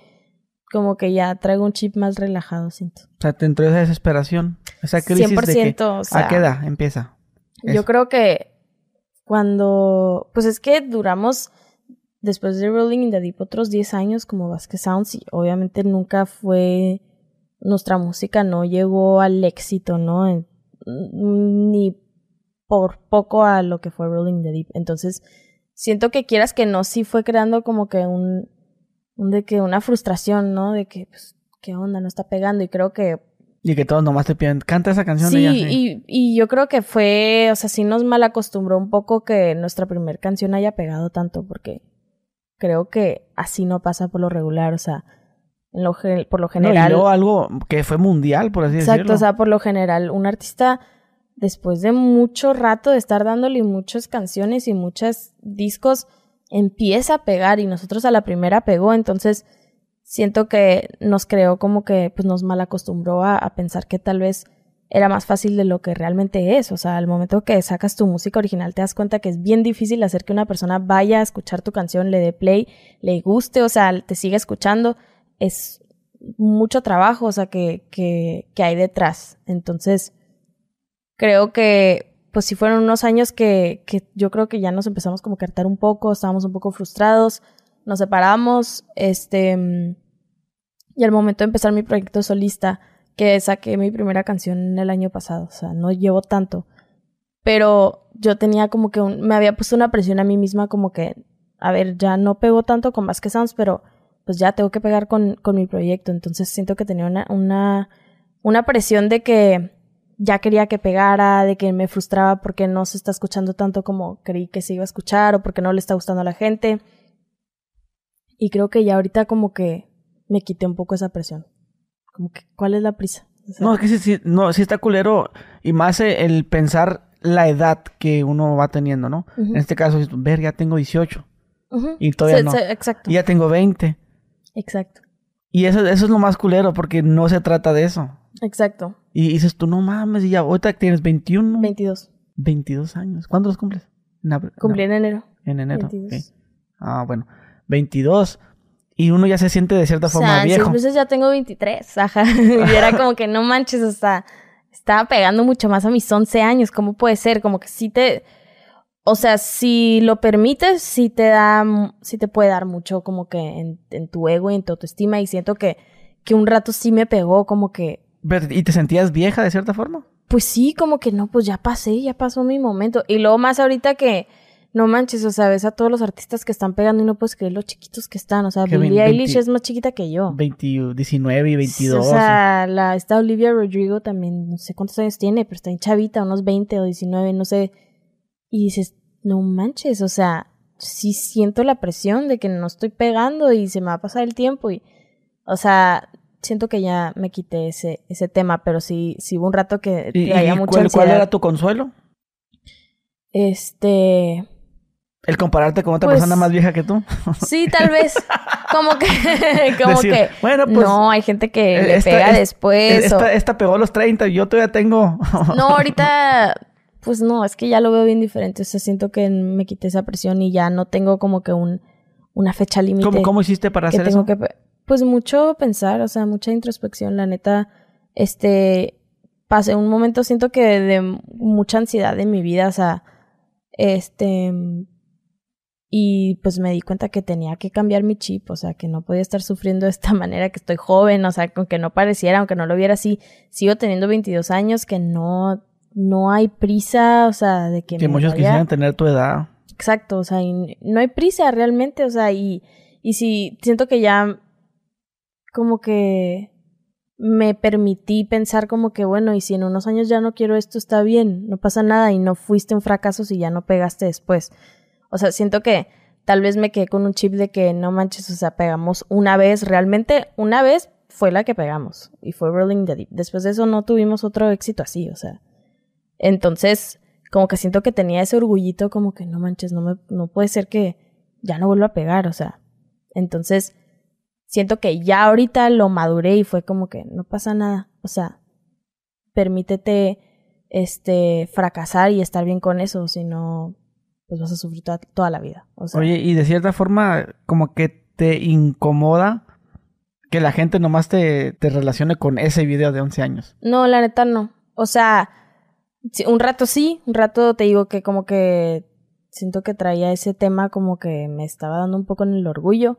como que ya traigo un chip más relajado, siento. O sea, te entró esa desesperación, esa crisis 100%, de que, o sea, ¿a qué edad empieza? Yo creo que cuando, pues es que duramos después de Rolling in the Deep otros 10 años como Vasquez Sounds y obviamente nunca fue nuestra música no llegó al éxito, ¿no? Ni por poco a lo que fue Rolling the Deep. Entonces, siento que quieras que no, sí fue creando como que un, un de que una frustración, ¿no? De que, pues, ¿qué onda? No está pegando. Y creo que y que todos nomás te piden, canta esa canción. Sí, Y, y yo creo que fue, o sea, sí nos mal acostumbró un poco que nuestra primera canción haya pegado tanto, porque creo que así no pasa por lo regular, o sea, por lo general. No, algo que fue mundial, por así decirlo. Exacto, o sea, por lo general, un artista, después de mucho rato de estar dándole muchas canciones y muchos discos, empieza a pegar y nosotros a la primera pegó, entonces siento que nos creó como que pues nos mal acostumbró a, a pensar que tal vez era más fácil de lo que realmente es. O sea, al momento que sacas tu música original te das cuenta que es bien difícil hacer que una persona vaya a escuchar tu canción, le dé play, le guste, o sea, te siga escuchando es mucho trabajo, o sea, que, que, que hay detrás. Entonces, creo que, pues si fueron unos años que, que yo creo que ya nos empezamos como a cartar un poco, estábamos un poco frustrados, nos separamos, este, y al momento de empezar mi proyecto solista, que saqué mi primera canción el año pasado, o sea, no llevo tanto, pero yo tenía como que me había puesto una presión a mí misma como que, a ver, ya no pego tanto con Vasquez Sounds, pero pues ya tengo que pegar con, con mi proyecto. Entonces siento que tenía una, una, una presión de que ya quería que pegara, de que me frustraba porque no se está escuchando tanto como creí que se iba a escuchar o porque no le está gustando a la gente. Y creo que ya ahorita como que me quité un poco esa presión. Como que, ¿cuál es la prisa? no, es que sí, no, sí está culero y más el pensar la edad que uno va teniendo, ¿no? En este caso, ver, ya tengo 18. Y todavía no. exacto. Y ya tengo 20. Exacto. Y eso, eso es lo más culero, porque no se trata de eso. Exacto. Y dices tú, no mames, y ya ahorita tienes 21. 22. 22 años. ¿Cuándo los cumples? Cumplí en enero. En enero. Ah, bueno. 22. Y uno ya se siente de cierta forma viejo. Seis veces ya tengo 23. Ajá. y era como que no manches, hasta estaba pegando mucho más a mis 11 años. ¿Cómo puede ser? Como que sí te o sea, si lo permites, sí te da, sí te puede dar mucho como que en, tu ego y en tu autoestima y siento que, que un rato sí me pegó como que... ¿Y te sentías vieja de cierta forma? Pues sí, como que no, pues ya pasé, ya pasó mi momento. Y luego más ahorita que, no manches, o sea, ves a todos los artistas que están pegando y no puedes creer los chiquitos que están. O sea, Billie Eilish es más chiquita que yo. 20, 19 y 22. O sea, la, esta Olivia Rodrigo también, no sé cuántos años tiene, pero está en chavita, unos 20 o 19, no sé. Y dices, no manches, o sea, sí siento la presión de que no estoy pegando y se me va a pasar el tiempo y, o sea, siento que ya me quité ese, ese tema, pero sí, sí hubo un rato que, ¿Y, cuál, ¿Cuál era tu consuelo? Este... El compararte con otra persona pues, más vieja que tú. Sí, tal vez. Como que, como que. Bueno, pues. No, hay gente que le pega después. Esta, esta, pegó a los 30 y yo todavía tengo. no, ahorita pues no, es que ya lo veo bien diferente. O sea, siento que me quité esa presión y ya no tengo como que un, una fecha límite. ¿Cómo, ¿Cómo, hiciste para hacer eso? pues mucho pensar, o sea, mucha introspección. La neta, este, pasé un momento, siento que de mucha ansiedad en mi vida, o sea, este, y pues me di cuenta que tenía que cambiar mi chip, o sea, que no podía estar sufriendo de esta manera, que estoy joven, o sea, aunque no pareciera, aunque no lo viera así, sigo teniendo 22 años, que no no hay prisa, o sea, de que... Que muchos quisieran tener tu edad. Exacto, o sea, no hay prisa realmente, o sea, y, y si siento que ya como que me permití pensar como que, bueno, y si en unos años ya no quiero esto, está bien, no pasa nada y no fuiste un fracaso si ya no pegaste después. O sea, siento que tal vez me quedé con un chip de que no manches, o sea, pegamos una vez, realmente una vez fue la que pegamos y fue Rolling the Deep. Después de eso no tuvimos otro éxito así, o sea. Entonces, como que siento que tenía ese orgullito como que no manches, no, me, no puede ser que ya no vuelva a pegar, o sea. Entonces, siento que ya ahorita lo maduré y fue como que no pasa nada. O sea, permítete este fracasar y estar bien con eso, si no pues vas a sufrir toda, toda la vida. O sea, Oye, y de cierta forma, como que te incomoda que la gente nomás te, te relacione con ese video de 11 años. No, la neta no. O sea, un rato sí, un rato te digo que como que siento que traía ese tema como que me estaba dando un poco en el orgullo.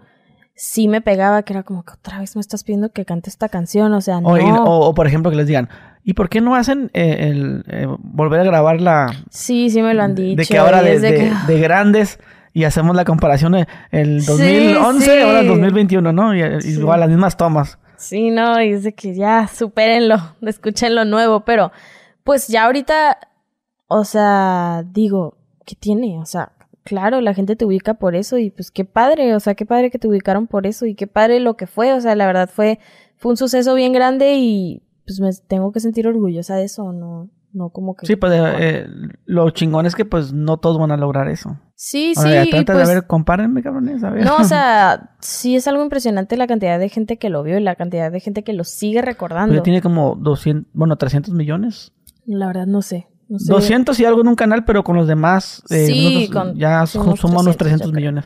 Sí me pegaba que era como que otra vez me estás pidiendo que cante esta canción, o sea, no. O, o- o, por ejemplo, que les digan, ¿y por qué no hacen eh, el, eh, volver a grabar la... Sí, sí me lo han dicho. de que ahora de, es de de- que- de grandes y hacemos la comparación de el Sí, 2011 sí. ahora el 2021, ¿no? Y, y Sí. igual las mismas tomas. Sí, no, y es de que ya supérenlo, escuchen lo nuevo, pero pues ya ahorita, o sea, digo, ¿qué tiene? O sea, claro, la gente te ubica por eso y pues qué padre, o sea, qué padre que te ubicaron por eso y qué padre lo que fue, o sea, la verdad fue, fue un suceso bien grande y pues me tengo que sentir orgullosa de eso, no, no como que... Sí, pues eh, lo chingón es que pues no todos van a lograr eso. sí, Ahora, sí, ya y trata pues... de ver, compárenme, cabrones, a ver. No, o sea, sí es algo impresionante la cantidad de gente que lo vio y la cantidad de gente que lo sigue recordando. Pues tiene como 200, bueno, 300 millones. La verdad no sé. No sé. 200 y algo en un canal, pero con los demás eh, Sí, con- ya sí, su- unos suma unos 300, 300 yo creo. millones.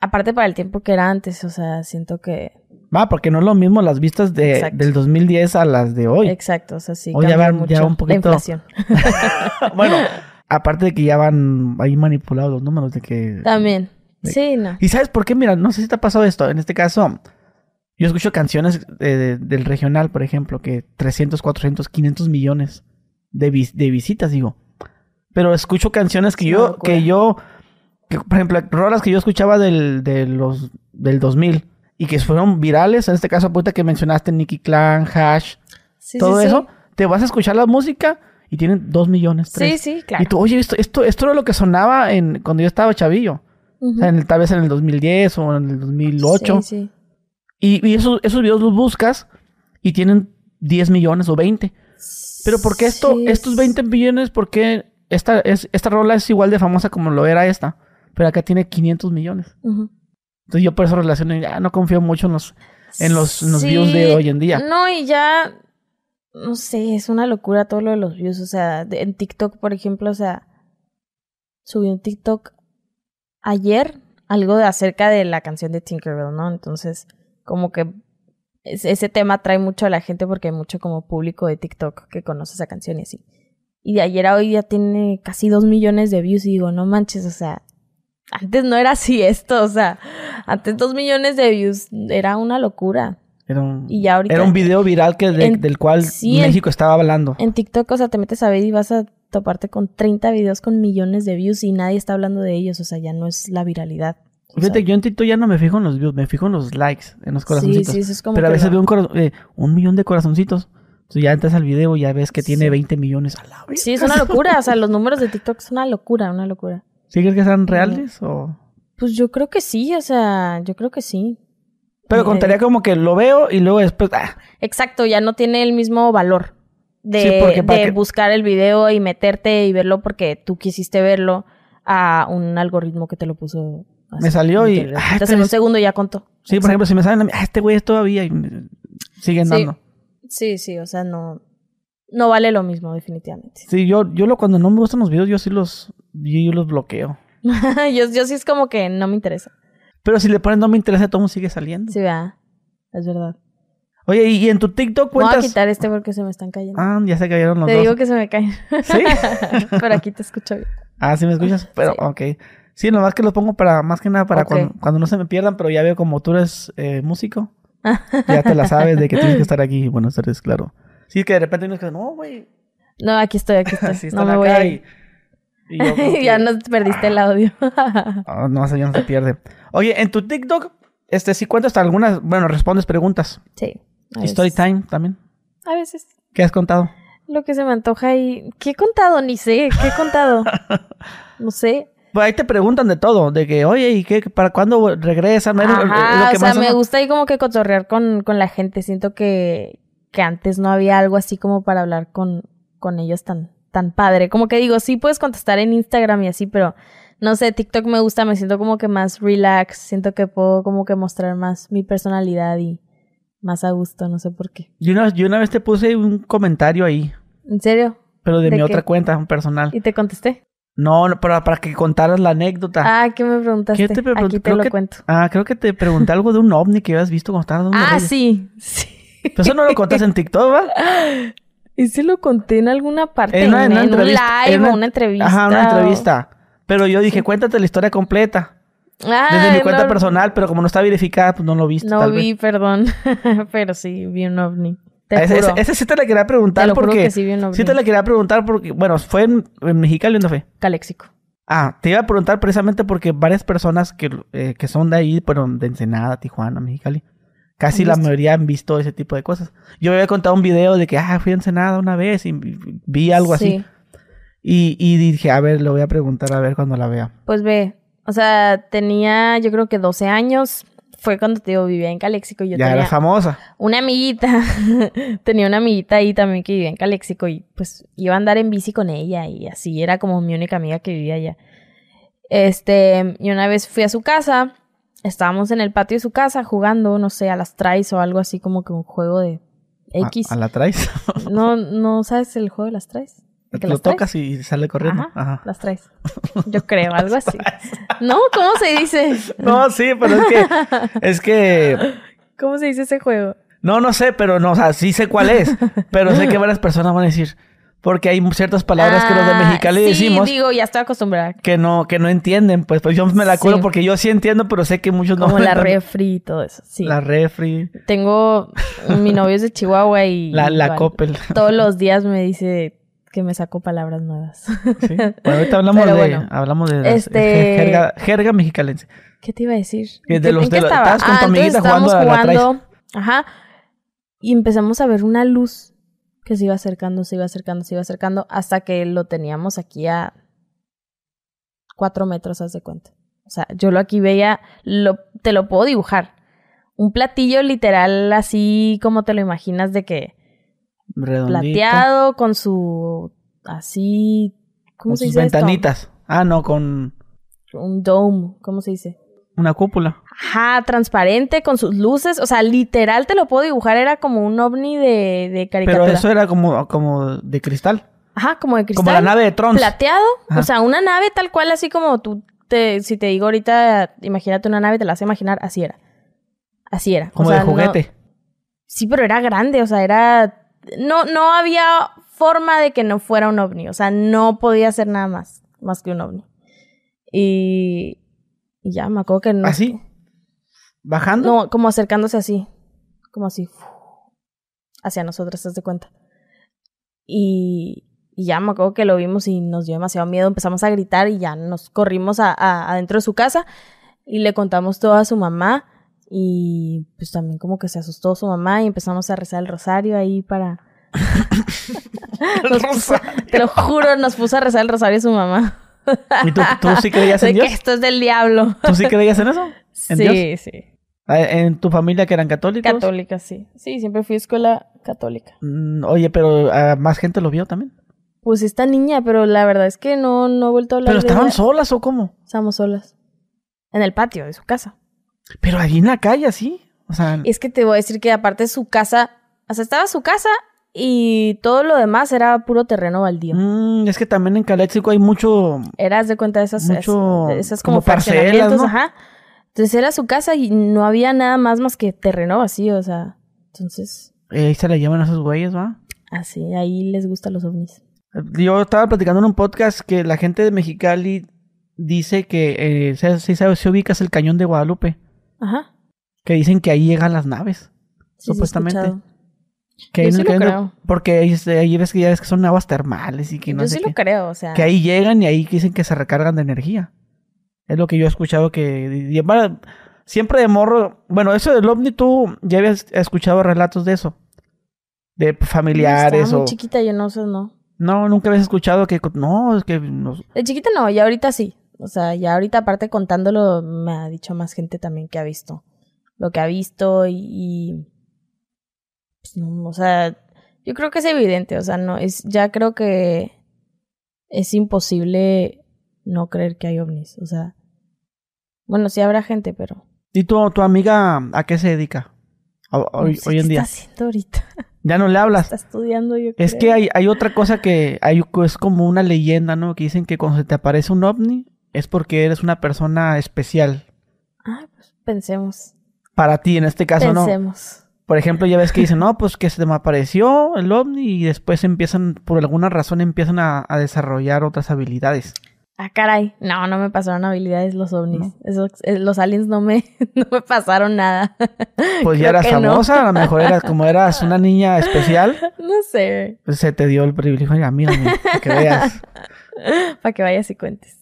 Aparte para el tiempo que era antes, o sea, siento que... Va, porque no es lo mismo las vistas de, Exacto. del 2010 a las de hoy. Exacto, o sea, sí. O ya van- mucho ya un La poquito- inflación. bueno, aparte de que ya van ahí manipulados los números de que... También. Sí. Sí, no. ¿Y sabes por qué? Mira, no sé si te ha pasado esto. En este caso, yo escucho canciones de- de- del regional, por ejemplo, que 300, 400, 500 millones de, vis- de visitas, digo. Pero escucho canciones que Es yo, que yo, que, por ejemplo, rolas que yo escuchaba del, de los, del 2000 y que fueron virales, en este caso, ahorita que mencionaste Nicky Clan, Hash, Sí, todo sí, sí. eso, te vas a escuchar la música y tienen 2 millones, 3. Sí, sí, claro. Y tú, oye, esto, esto, esto era lo que sonaba en, cuando yo estaba chavillo. O sea, en- tal vez en el 2010 o en el 2008. Sí, sí. Y, y esos, esos videos los buscas y tienen 10 millones o 20. Pero ¿por qué esto, estos es- 20 millones, por qué esta, es, esta rola es igual de famosa como lo era esta? Pero acá tiene 500 millones. Ujú. Entonces yo por eso relaciono, ya no confío mucho en los, en los, en los Sí. views de hoy en día. No, y ya, no sé, es una locura todo lo de los views. O sea, de- en TikTok, por ejemplo, o sea, subí un TikTok ayer, algo de acerca de la canción de Tinkerbell, ¿no? Entonces, como que es- ese tema atrae mucho a la gente porque hay mucho como público de TikTok que conoce esa canción y así. Y de ayer a hoy ya tiene casi dos millones de views y digo, no manches, o sea, antes no era así esto, o sea, antes dos millones de views era una locura. Era un, Y ya ahorita- era un video viral que de- En- del cual sí, en- México estaba hablando. En TikTok, o sea, te metes a ver y vas a toparte con 30 videos con millones de views y nadie está hablando de ellos, o sea, ya no es la viralidad. O Fíjate, sea, yo en TikTok ya no me fijo en los views, me fijo en los likes, en los sí, corazoncitos. sí, eso es como Pero a veces veo un, eh, un millón de corazoncitos. Entonces ya entras al video y ya ves que tiene Sí. 20 millones a la vez. Sí, es una locura, o sea, los números de TikTok es una locura, una locura. ¿Sí crees que sean reales? O... Pues yo creo que sí, o sea, yo creo que sí. Pero Eh, contaría como que lo veo y luego después... ah, Exacto, ya no tiene el mismo valor de, Sí, porque para de que- buscar el video y meterte y verlo porque tú quisiste verlo a un algoritmo que te lo puso. así, Me salió y- literal. ah, Entonces, pero en un segundo ya contó. Sí, por ejemplo, si me salen a mí, ah, este güey es todavía y me- siguen Sí. dando. Sí, sí, o sea, no, no vale lo mismo, definitivamente. Sí, yo, yo lo, cuando no me gustan los videos, yo sí los, yo, yo los bloqueo. yo, yo sí es como que no me interesa. Pero si le ponen no me interesa, todo sigue saliendo. Sí, es verdad. Oye, y, en tu TikTok Voy a cuentas... quitar este porque se me están cayendo. Ah, ya se cayeron los te dos. digo que se me caen. ¿Sí? Pero aquí te escucho bien. Ah, sí me escuchas, pero Sí. ok. Sí, nomás que los pongo para, más que nada para cuando, cuando no se me pierdan, pero ya veo como tú eres eh, músico, ya te la sabes de que tienes que estar aquí. Buenas tardes, claro. Sí, que de repente uno es que, no, güey. No, aquí estoy, aquí estoy. Así no me voy a y, ir. y yo como que- ya nos perdiste el audio. Ah, no, eso ya no se pierde. Oye, en tu TikTok, este, sí cuentas algunas, bueno, respondes preguntas. sí. Story veces. time también. A veces. ¿Qué has contado? Lo que se me antoja y... ¿Qué he contado? Ni sé. ¿Qué he contado? No sé. Pues ahí te preguntan de todo, de que, oye, ¿y qué? ¿Para cuándo regresan? Lo- Ajá, que o sea, más me gusta ahí como que cotorrear con, con la gente. Siento que, que antes no había algo así como para hablar con, con ellos tan, tan padre. Como que digo, sí puedes contestar en Instagram y así, pero no sé, TikTok me gusta, me siento como que más relax, siento que puedo como que mostrar más mi personalidad y más a gusto, no sé por qué. Yo una, yo una vez te puse un comentario ahí, ¿En serio? pero de, ¿De mi qué? otra cuenta, un personal. ¿Y te contesté? No, no, para, para que contaras la anécdota. Ah, ¿qué me preguntaste? ¿Qué te pregunté? Aquí te Creo lo que- cuento. Ah, creo que te pregunté algo de un ovni que habías visto cuando estabas Ah, sí, sí. Pero eso no lo contaste en TikTok, ¿va? Y se lo conté en alguna parte, En una- en una un live en o una- una entrevista. Ajá, una o- entrevista. Pero yo dije, cuéntate la historia completa. Ah, Desde mi cuenta no- personal, pero como no está verificada, pues no lo viste. No tal vi, vez. perdón. Pero sí, vi un ovni. Te Ese, ese- ese sí te la quería preguntar Te porque. que sí vi un ovni. sí te la quería preguntar porque, bueno, fue en, en Mexicali, ¿dónde fue? Caléxico. Ah, te iba a preguntar precisamente porque varias personas que, eh, que son de ahí, pero de Ensenada, Tijuana, Mexicali, casi ¿Han la mayoría han visto ese tipo de cosas. Yo había contado un video de que, ah, fui a Ensenada una vez y vi- algo así. Sí. Y, y dije, a ver, le voy a preguntar a ver cuando la vea. Pues ve, o sea, tenía yo creo que 12 años. Fue cuando te digo, vivía en Caléxico. y Yo ya tenía era famosa. una amiguita. tenía una amiguita ahí también que vivía en Caléxico. Y pues iba a andar en bici con ella. Y así era como mi única amiga que vivía allá. Este, y una vez fui a su casa. Estábamos en el patio de su casa jugando, no sé, a las traes o algo así como que un juego de A- X. A, la traes. No, no sabes el juego de las traes. ¿De que Lo traes? tocas y sale corriendo. Ajá, Ajá. las traes. Yo creo, algo así. No, ¿cómo se dice? No, sí, pero es que, es que, ¿Cómo se dice ese juego? no, no sé, pero no, o sea, sí sé cuál es, pero sé que varias personas van a decir, porque hay ciertas palabras que los de Ah, Mexicali sí, decimos digo, ya estoy acostumbrada. que no, que no entienden, pues, pues yo me la acuerdo Sí. porque yo sí entiendo, pero sé que muchos no. Como la refri y todo eso. Sí. La refri, Tengo... Mi novio es de Chihuahua y... la, la Coppel. Todos los días me dice que me sacó palabras nuevas. Sí. Bueno, ahorita hablamos Pero de, bueno, hablamos de este- jerga, jerga mexicalense. ¿Qué te iba a decir? De ¿En qué- los- en de qué los- estaba? estabas con tu Ah, entonces amiguita jugando estábamos a la jugando. Ajá. Y empezamos a ver una luz que se iba acercando, se iba acercando, se iba acercando, hasta que lo teníamos aquí a cuatro metros, haz de cuenta. O sea, yo lo aquí veía, lo, te lo puedo dibujar. Un platillo literal así como te lo imaginas de que Redondito. plateado con su así, ¿cómo Con se sus dice esto? ventanitas. Ah, no, con Un dome, ¿cómo se dice? una cúpula. Ajá, transparente con sus luces. O sea, literal te lo puedo dibujar. Era como un ovni de, de caricatura. Pero eso era como, como de cristal. Ajá, como de cristal. Como la nave de Trons. Plateado. Ajá. O sea, una nave tal cual, así como tú te, si te digo ahorita, imagínate una nave, te la a imaginar, así era. Así era. O Como sea, de no- juguete. sí, pero era grande, o sea, era. No, no había forma de que no fuera un ovni. O sea, no podía ser nada más, más que un ovni. Y. y ya, me acuerdo que no. ¿Así? ¿Bajando? No, como acercándose así. Como así. Hacia nosotros, ¿te de cuenta? Y, y ya me acuerdo que lo vimos y nos dio demasiado miedo. Empezamos a gritar y ya nos corrimos a, a- adentro de su casa y le contamos todo a su mamá. Y pues también como que se asustó su mamá y empezamos a rezar el rosario ahí para... Nos puso- te lo juro, nos puso a rezar el rosario su mamá. ¿Y tú, tú sí creías de en que Dios? esto es del diablo. ¿Tú sí creías en eso? ¿En sí, Dios? sí. Ah, ¿En tu familia que eran católicos? Católica, sí. Sí, siempre fui a escuela católica. Mm, Oye, pero más gente lo vio también. Pues esta niña, pero la verdad es que no, no he vuelto a hablar ¿Pero estaban solas o cómo? Estábamos solas. En el patio de su casa. Pero allí en la calle, así. O sea, es que te voy a decir que aparte su casa, o sea, estaba su casa y todo lo demás era puro terreno baldío. mm, es que también en Caléxico hay mucho... Eras de cuenta de esas, Mucho- esas como como, parcelas, ajá. Entonces era su casa y no había nada más más que terreno vacío, o sea, entonces, eh, ahí se la llevan a esos güeyes, ¿va? así, ahí les gustan los ovnis. Yo estaba platicando en un podcast que la gente de Mexicali dice que... Eh, si si sabes si ubicas el cañón de Guadalupe. Ajá. Que dicen que ahí llegan las naves. Sí, sí, supuestamente. escuchado. Que Yo sí lo creo. Porque ahí, es- ahí ves que ya ves que son aguas termales y que no Yo sé sí qué. lo creo, o sea. Que ahí llegan y ahí dicen que se recargan de energía. Es lo que yo he escuchado que... y- bueno, siempre de morro... Bueno, eso del ovni tú ya habías escuchado relatos de eso. De familiares o... muy chiquita, yo no sé, no. No, nunca habías escuchado que... No, es que... nos- De chiquita no, y ahorita sí. O sea, ya ahorita aparte contándolo, me ha dicho más gente también que ha visto lo que ha visto y... y, pues, no, o sea, yo creo que es evidente, o sea, no, es, ya creo que es imposible no creer que hay ovnis. O sea, bueno, sí habrá gente, pero... ¿Y tu, tu amiga a qué se dedica? Ho- Hoy, no sé hoy qué en día. está haciendo ahorita? Ya no le hablas. Está estudiando, yo Es creo. que hay, hay otra cosa que hay, es como una leyenda, ¿no? Que dicen que cuando se te aparece un ovni es porque eres una persona especial. Ah, pues pensemos. Para ti, en este caso, ¿no? pensemos. Por ejemplo, ya ves que dicen, no, pues que se me apareció el ovni y después empiezan, por alguna razón, empiezan a, a desarrollar otras habilidades. Ah, caray. No, no me pasaron habilidades los ovnis. ¿No? Esos- eh, los aliens no me, no me pasaron nada. Pues ya eras no. famosa, a lo mejor eras, como eras una niña especial, no sé. pues se te dio el privilegio, mira, mírame, para que veas. Para que vayas y cuentes.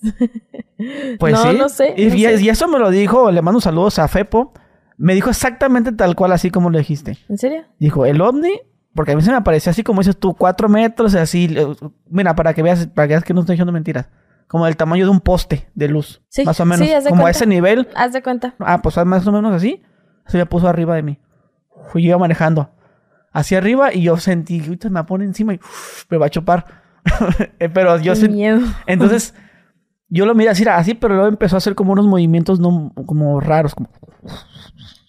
Pues no, sí. no sé. Y, sé. y eso me lo dijo, le mando saludos a Fepo. Me dijo exactamente tal cual, así como lo dijiste. ¿En serio? Dijo, el ovni, porque a mí se me apareció así como dices tú, cuatro metros, así. le- Mira, para que veas, para que veas que no estoy diciendo mentiras. Como del tamaño de un poste de luz. Sí, más o menos. sí, haz de como a ese nivel. Haz de cuenta. Ah, pues más o menos así. Se me puso arriba de mí. Fui yo manejando. Hacia arriba y yo sentí, me pone encima y uf, me va a chupar. Eh, pero yo Qué sentí. miedo. Entonces, yo lo miré así, pero luego empezó a hacer como unos movimientos no, como raros. Como,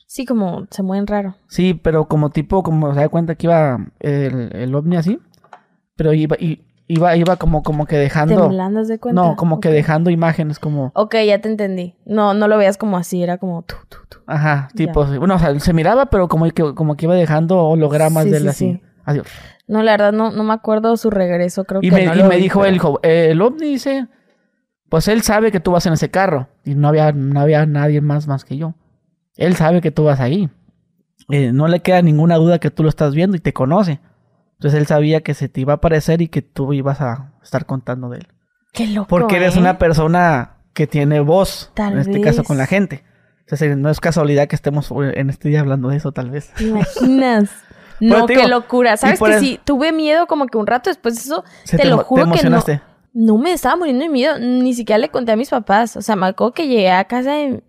Sí, como se mueven raro. sí, pero como tipo, como se da cuenta que iba el, el ovni así. Pero iba, y, iba, iba como, como que dejando. Temblando, de cuenta. No, como que dejando imágenes, como. Ok, ya te entendí. No, no lo veas como así, era como tú, tú, tú. Ajá, tipo. Bueno, o sea, se miraba, pero como que, como que iba dejando hologramas Sí, de él sí, así. sí. Así. No, la verdad no, no me acuerdo su regreso, creo Y que me, no y lo me vi, dijo pero- "Eh, el ovni dice, pues él sabe que tú vas en ese carro. Y no había, no había nadie más más que yo. Él sabe que tú vas ahí. Eh, no le queda ninguna duda que tú lo estás viendo y te conoce. Entonces él sabía que se te iba a aparecer y que tú ibas a estar contando de él. Qué loco, Porque eres ¿eh? una persona que tiene voz, Tal en este caso con la gente. Entonces no es casualidad que estemos en este día hablando de eso, tal vez. ¿Te imaginas? No, te qué locura. ¿Sabes que sí? Tuve miedo como que un rato después de eso. Se te, lo juro que no. emocionaste. No me estaba muriendo de miedo. Ni siquiera le conté a mis papás. O sea, me acuerdo que llegué a casa de-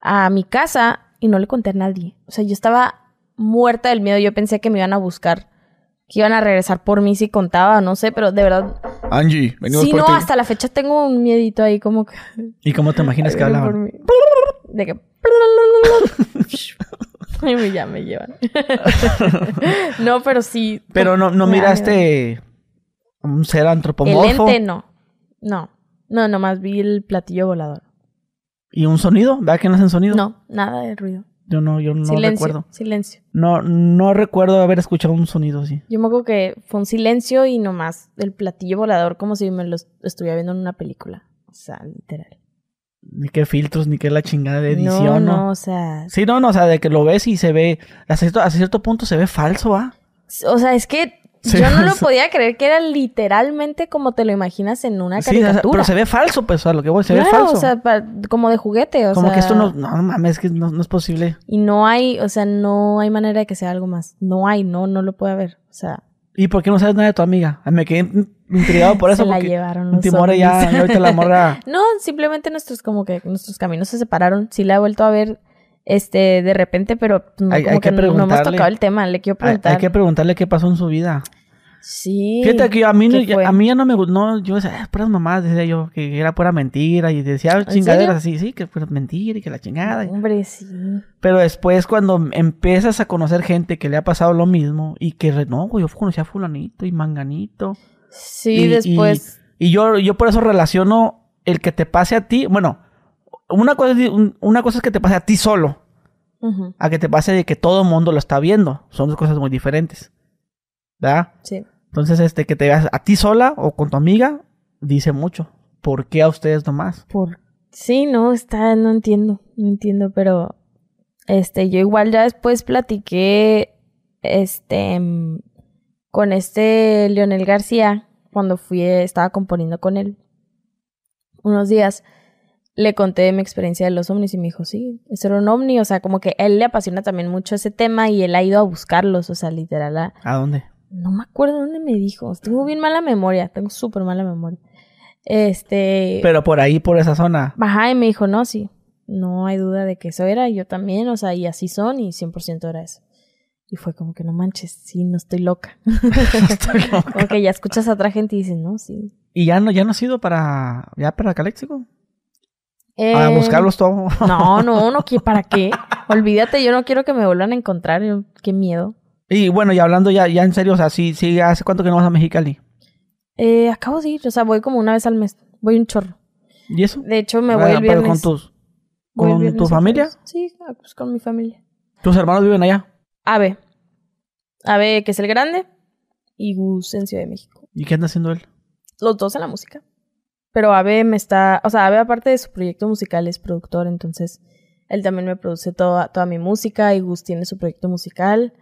a mi casa y no le conté a nadie. O sea, yo estaba muerta del miedo. Yo pensé que me iban a buscar. Que iban a regresar por mí si contaba, no sé, pero de verdad. Angie, venimos por no, ti. hasta la fecha tengo un miedito ahí como que. ¿Y cómo te imaginas que hablaban? De que. Ay, ya me llevan. no, pero sí. Pero no, no miraste un ser El antropomorfo ente no. No. No, nomás vi el platillo volador. y un sonido. ¿Verdad que no hacen sonido? No, nada de ruido. Yo no, yo no silencio. recuerdo. Silencio. No, no recuerdo haber escuchado un sonido así. Yo me acuerdo que fue un silencio y nomás el platillo volador como si me lo est- estuviera viendo en una película. O sea, literal. Ni qué filtros, ni qué la chingada de edición, no, ¿no? no, o sea. Sí, no, no, o sea, de que lo ves y se ve, hasta cierto, hasta cierto punto se ve falso, ¿ah? O sea, es que Sí, yo no lo podía creer que era literalmente como te lo imaginas en una Sí, caricatura. pero se ve falso, pues, a lo que voy, se ve falso. o sea, como de juguete, o Como sea. que esto no, no, mames, que no, no es posible. Y no hay, o sea, no hay manera de que sea algo más. No hay, no, no lo puede haber. O sea, ¿Y por qué no sabes nada de tu amiga? Me quedé in- intrigado por eso. se la llevaron los Timora ya, ahorita la morra. No, simplemente nuestros, como que nuestros caminos se separaron. Sí la he vuelto a ver, este, de repente, pero no, Hay- como hay que que no, hemos tocado el tema. Le quiero preguntar. hay que preguntarle qué pasó en su vida. Sí. Fíjate que a mí, no- ¿qué fue? a mí ya no me gustó, no, yo decía, "Ah, puras decía yo, que era pura mentira, y decía chingaderas así, sí, que pues mentira y que la chingada. Hombre, sí. Pero después cuando empiezas a conocer gente que le ha pasado lo mismo, y que, no, yo conocí a fulanito y manganito. Sí, Y- después. Y, y yo, yo por eso relaciono el que te pase a ti, bueno, una cosa, una cosa es que te pase a ti solo, a que te pase de que todo el mundo lo está viendo, son dos cosas muy diferentes. ¿Verdad? sí. Entonces, este, que te veas a ti sola o con tu amiga, dice mucho. ¿Por qué a ustedes nomás? Por... Sí, no, está, no entiendo, no entiendo, pero este, yo igual ya después platiqué, este, con este Leonel García, cuando fui, estaba componiendo con él, unos días, le conté mi experiencia de los ovnis y me dijo, sí, ese era un ovni, o sea, como que él le apasiona también mucho ese tema y él ha ido a buscarlos, o sea, literal, a- ¿A dónde? no me acuerdo dónde me dijo. Tengo bien mala memoria. Tengo súper mala memoria. Este. Pero por ahí, por esa zona. Ajá, y me dijo, no, sí. No hay duda de que eso era. Y yo también, o sea, y así son. Y 100% era eso. Y fue como que no manches, sí, no estoy loca. Estoy loca. como que ya escuchas a otra gente y dices, no, sí. ¿Y ya no, ya no has ido para, ya para Caléxico? Eh, A buscarlos todo. No, no, no, ¿qué- ¿para qué? Olvídate, yo no quiero que me vuelvan a encontrar, yo- qué miedo. Y bueno, y hablando ya, ya en serio, o sea, sí, sí, ¿hace cuánto que no vas a Mexicali? Eh, acabo de ir, o sea, voy como una vez al mes, voy un chorro. ¿Y eso? De hecho, me voy Ah, el pero viernes. con tus, Voy el con tu familia. Sí, ah, pues con mi familia. ¿Tus hermanos viven allá? Ave. Ave, que es el grande, y Gus en Ciudad de México. ¿Y qué anda haciendo él? Los dos en la música. Pero Ave me está, o sea, Ave aparte de su proyecto musical es productor, entonces él también me produce toda, toda mi música y Gus tiene su proyecto musical.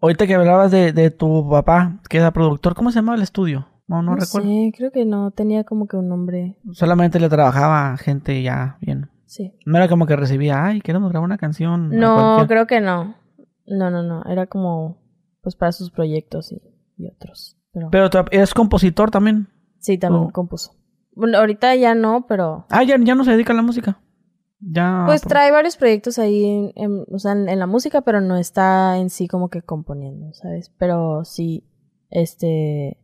Ahorita que hablabas de, de tu papá, que era productor, ¿cómo se llamaba el estudio? No, no, recuerdo. sé, creo que no tenía como que un nombre. Solamente le trabajaba gente ya bien. Sí. No era como que recibía, ay, queremos grabar una canción. No, creo que no. No, no, no. Era como, pues para sus proyectos y, y otros. Pero, Pero eres compositor también. sí, también oh. compuso. Bueno, ahorita ya no, pero Ah, ya, ya no se dedica a la música. Ya. pues por- trae varios proyectos ahí, en, en- o sea, en, en la música, pero no está en sí como que componiendo, ¿sabes? Pero sí, este,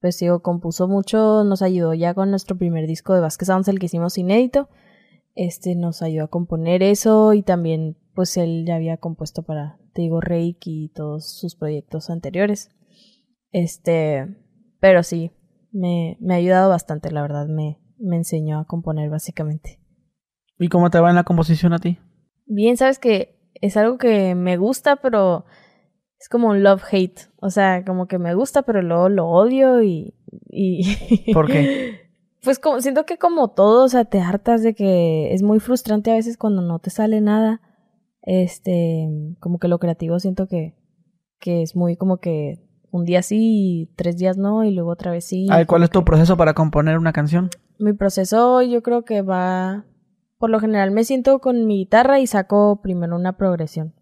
pues digo, compuso mucho, nos ayudó ya con nuestro primer disco de Vázquez Sounds, el que hicimos inédito. Este nos ayudó a componer eso y también, pues él ya había compuesto para, te digo, Reiki y todos sus proyectos anteriores. Este, pero sí, me, me ha ayudado bastante, la verdad, me, me enseñó a componer básicamente. ¿Y cómo te va en la composición a ti? Bien, sabes que es algo que me gusta, pero es como un love-hate. O sea, como que me gusta, pero luego lo odio y... y... ¿Por qué? Pues como, siento que como todo, o sea, te hartas de que es muy frustrante a veces cuando no te sale nada. Este, como que lo creativo siento que, que es muy como que un día sí tres días no y luego otra vez sí. A ver, ¿cuál es tu proceso para componer una canción? mi proceso yo creo que va, por lo general me siento con mi guitarra y saco primero una progresión,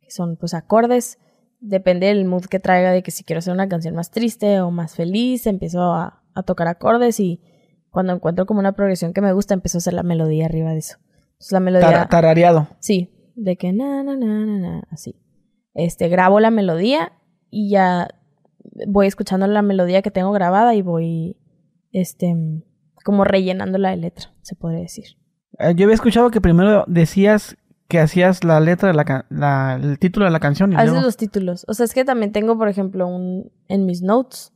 que son pues acordes, depende del mood que traiga, de que si quiero hacer una canción más triste o más feliz, empiezo a, a tocar acordes y cuando encuentro como una progresión que me gusta, empiezo a hacer la melodía arriba de eso. Entonces la melodía... Tar- tarareado. Sí, de que na, na, na, na, na, así. Este, grabo la melodía y ya voy escuchando la melodía que tengo grabada y voy, este, como rellenándola de letra, se podría decir. Eh, Yo había escuchado que primero decías que hacías la letra, de la, el título de la canción y A veces luego... los títulos. O sea, es que también tengo, por ejemplo, un, en mis notes,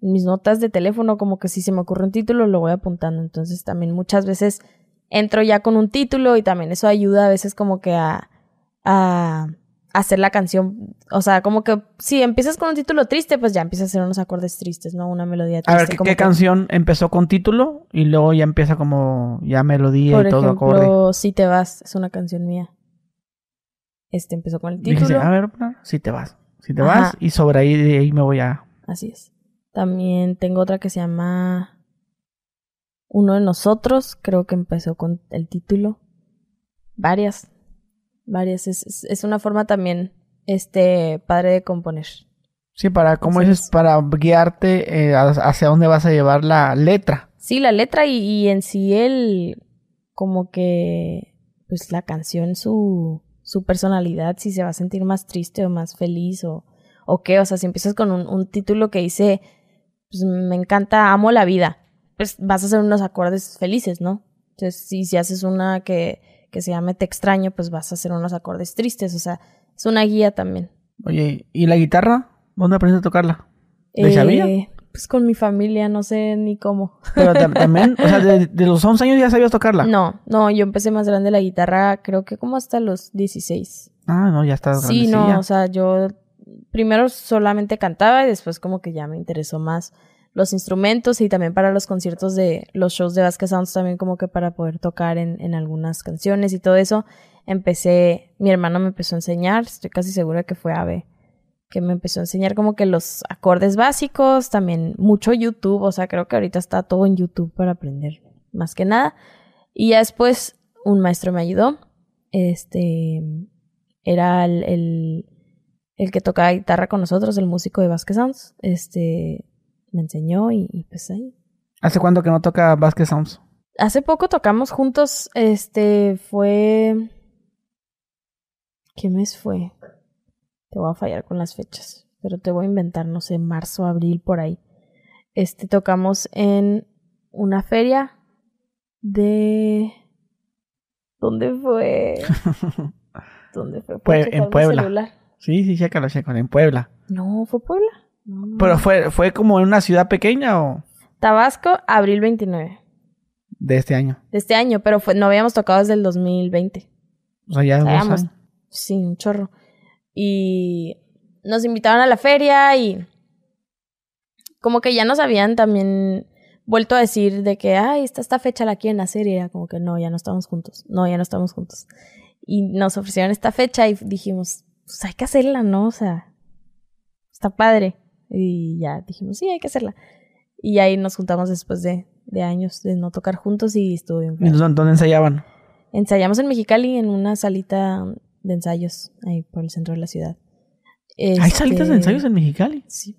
en mis notas de teléfono, como que si se me ocurre un título, lo voy apuntando. Entonces también muchas veces entro ya con un título y también eso ayuda a veces como que a, a hacer la canción. O sea, como que si empiezas con un título triste, pues ya empiezas a hacer unos acordes tristes, ¿no? Una melodía A triste. ver, ¿qué, como qué que, canción empezó con título y luego ya empieza como ya melodía Por y todo acorde? ejemplo, Si te vas, es una canción mía. Este empezó con el Dijiste, título. a ver, si te vas. Si te Ajá. vas y sobre ahí de ahí me voy a... Así es. También tengo otra que se llama Uno de nosotros, creo que empezó con el título. Varias, varias. Es, es, una forma también, este, padre de componer. Sí, para, Así dices, es. para guiarte eh, hacia dónde vas a llevar la letra. Sí, la letra y, y en sí el, como que, pues la canción, su, su personalidad, si se va a sentir más triste o más feliz o, o qué. O sea, si empiezas con un, un título que dice, pues me encanta, amo la vida, pues vas a hacer unos acordes felices, ¿no? Entonces, si, si haces una que, que se llame Te extraño, pues vas a hacer unos acordes tristes. O sea, es una guía también. Oye, ¿y la guitarra? ¿Dónde aprendiste a tocarla? ¿De? Eh, pues con mi familia, no sé ni cómo. Pero tam- también, o sea, de, de los 11 años ya sabías tocarla. No, no, yo empecé más grande la guitarra, creo que como hasta los 16. Ah, no, ya estás Sí, grandecilla. no, o sea, yo primero solamente cantaba y después como que ya me interesó más los instrumentos y también para los conciertos de los shows de Vasquez Sounds también como que para poder tocar en, en algunas canciones y todo eso. Empecé, mi hermano me empezó a enseñar, estoy casi segura que fue Ave, que me empezó a enseñar como que los acordes básicos, también mucho YouTube, o sea, creo que ahorita está todo en YouTube para aprender, más que nada. Y ya después un maestro me ayudó, este, era el, el, el que tocaba guitarra con nosotros, el músico de Vasquez Sounds, este, me enseñó y, y pues ahí. ¿Hace cuánto que no toca Vasquez Sounds? Hace poco tocamos juntos, este, fue... ¿Qué mes fue? Te voy a fallar con las fechas, pero te voy a inventar, no sé, marzo, abril, por ahí. Este, tocamos en una feria de... ¿Dónde fue? ¿Dónde fue? Pues, ¿Puedo en Puebla. celular? Sí, sí, chécalo, chécalo, en Puebla. No, ¿fue Puebla? Pero fue, fue como en una ciudad pequeña o Tabasco, abril 29 de este año. de este año, pero fue, no habíamos tocado desde el 2020. O sea, ya. Sí, un chorro. Y nos invitaron a la feria y como que ya nos habían también vuelto a decir de que, ay, esta, esta fecha la quieren hacer y era como que no, ya no estamos juntos, no, ya no estamos juntos. Y nos ofrecieron esta fecha y dijimos, pues hay que hacerla, ¿no? O sea, está padre. Y ya dijimos, sí, hay que hacerla. Y ahí nos juntamos después de, de años de no tocar juntos y estuvo bien. ¿Y padre. dónde, ensayaban? Ensayamos en Mexicali en una salita de ensayos ahí por el centro de la ciudad. ¿Hay Este, salitas de ensayos en Mexicali? Sí.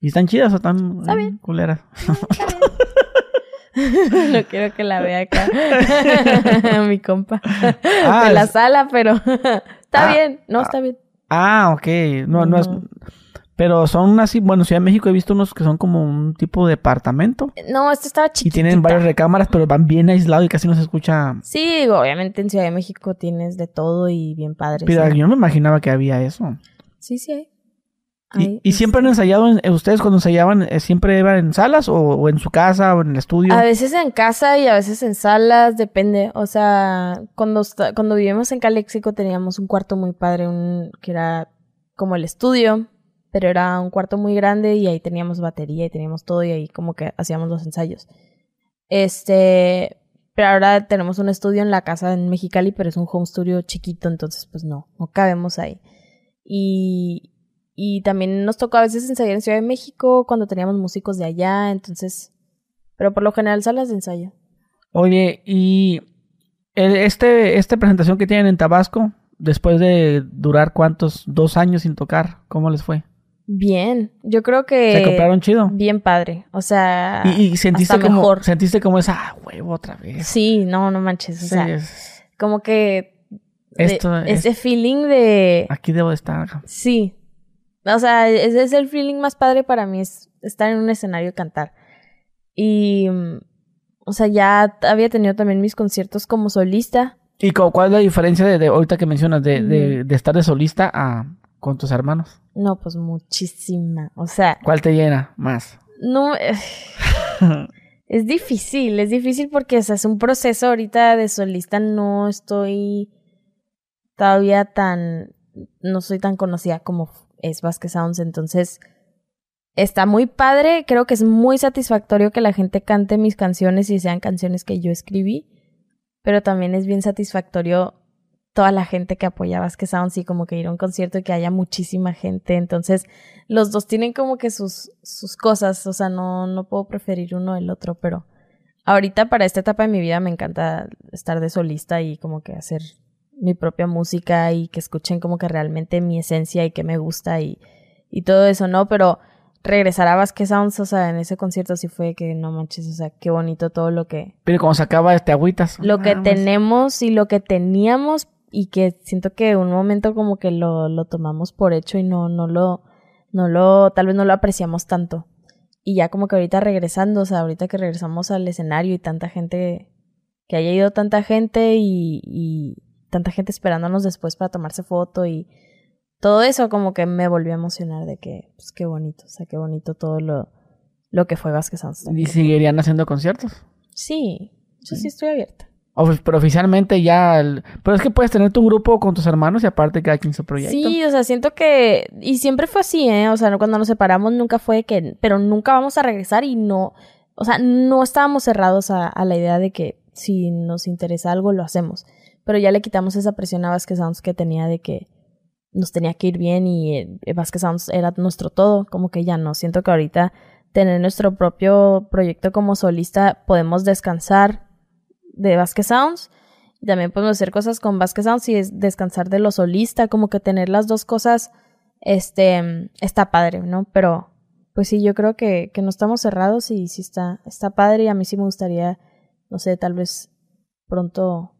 ¿Y están chidas o están Está bien. culeras? no quiero que la vea acá. Mi compa. Ah, de la sala, pero está Ah, bien. No, ah. está bien. Ah, ok. No, no es... Pero son así, bueno, Ciudad de México he visto unos que son como un tipo de departamento. No, esto estaba Y chiquito. tienen varias recámaras, pero van bien aislados y casi no se escucha. Sí, digo, obviamente en Ciudad de México tienes de todo y bien padre. Pero sí. yo no me imaginaba que había eso. Sí, sí hay. ¿Y, y siempre han ensayado, en- eh, ustedes cuando ensayaban, eh, siempre iban en salas o, o en su casa o en el estudio? A veces en casa y a veces en salas, depende. O sea, cuando, cuando vivimos en Calexico teníamos un cuarto muy padre, un, que era como el estudio, pero era un cuarto muy grande y ahí teníamos batería y teníamos todo y ahí como que hacíamos los ensayos. Este, pero ahora tenemos un estudio en la casa en Mexicali, pero es un home studio chiquito, entonces pues no, no cabemos ahí. Y, y también nos tocó a veces ensayar en Ciudad de México cuando teníamos músicos de allá, entonces pero por lo general salas de ensayo. Oye, y el- este, esta presentación que tienen en Tabasco, después de durar cuántos, dos años sin tocar, ¿cómo les fue? Bien, yo creo que ¿Se compraron chido? bien padre. O sea, Y, y sentiste hasta como, mejor. sentiste como esa, ah, huevo otra vez. Sí, no, no manches. O Sí, sea, es- como que de- Esto es- ese feeling de aquí debo de estar. sí. O sea, ese es el feeling más padre para mí, es estar en un escenario y cantar. Y, mm, o sea, ya había tenido también mis conciertos como solista. ¿Y cu- cuál es la diferencia de, de ahorita que mencionas de, de- de estar de solista a con tus hermanos? No, pues muchísima. O sea, ¿Cuál te llena más? no... eh, Es difícil, es difícil porque o sea, es un proceso ahorita de solista, no estoy todavía tan, no soy tan conocida como es Vasquez Sounds, entonces está muy padre, creo que es muy satisfactorio que la gente cante mis canciones y sean canciones que yo escribí, pero también es bien satisfactorio toda la gente que apoya a Vasquez Sounds y como que ir a un concierto y que haya muchísima gente, entonces los dos tienen como que sus, sus cosas, o sea, no, no puedo preferir uno del otro, pero ahorita para esta etapa de mi vida me encanta estar de solista y como que hacer mi propia música y que escuchen como que realmente mi esencia y que me gusta y, y todo eso, ¿no? Pero regresar a Vasquez Sounds, o sea, en ese concierto sí fue que no manches, o sea, qué bonito todo lo que, Pero cuando se acaba, te agüitas. lo que Ah, tenemos y lo que teníamos y que siento que un momento como que lo, lo tomamos por hecho y no, no lo, no lo, tal vez no lo apreciamos tanto. Y ya como que ahorita regresando, o sea, ahorita que regresamos al escenario y tanta gente, que haya ido tanta gente y, y tanta gente esperándonos después para tomarse foto y todo eso como que me volvió a emocionar de que, pues qué bonito, o sea, qué bonito todo lo, lo que fue Vázquez Sounds ¿Y seguirían haciendo conciertos? Sí, yo sí estoy abierta. Pero oficialmente ya... Pero es que puedes tener tu grupo con tus hermanos y aparte cada quien su proyecto. Sí, o sea, siento que. Y siempre fue así, ¿eh? O sea, cuando nos separamos nunca fue que. Pero nunca vamos a regresar y no. O sea, no estábamos cerrados a, a la idea de que si nos interesa algo lo hacemos. Pero ya le quitamos esa presión a Vasquez Sounds que tenía de que nos tenía que ir bien y eh, Vasquez Sounds era nuestro todo. Como que ya no. Siento que ahorita tener nuestro propio proyecto como solista podemos descansar de Vasquez Sounds. También podemos hacer cosas con Vasquez Sounds y es descansar de lo solista, como que tener las dos cosas, este, está padre, ¿no? Pero, pues sí, yo creo que, que no estamos cerrados y sí está, está padre y a mí sí me gustaría, no sé, tal vez pronto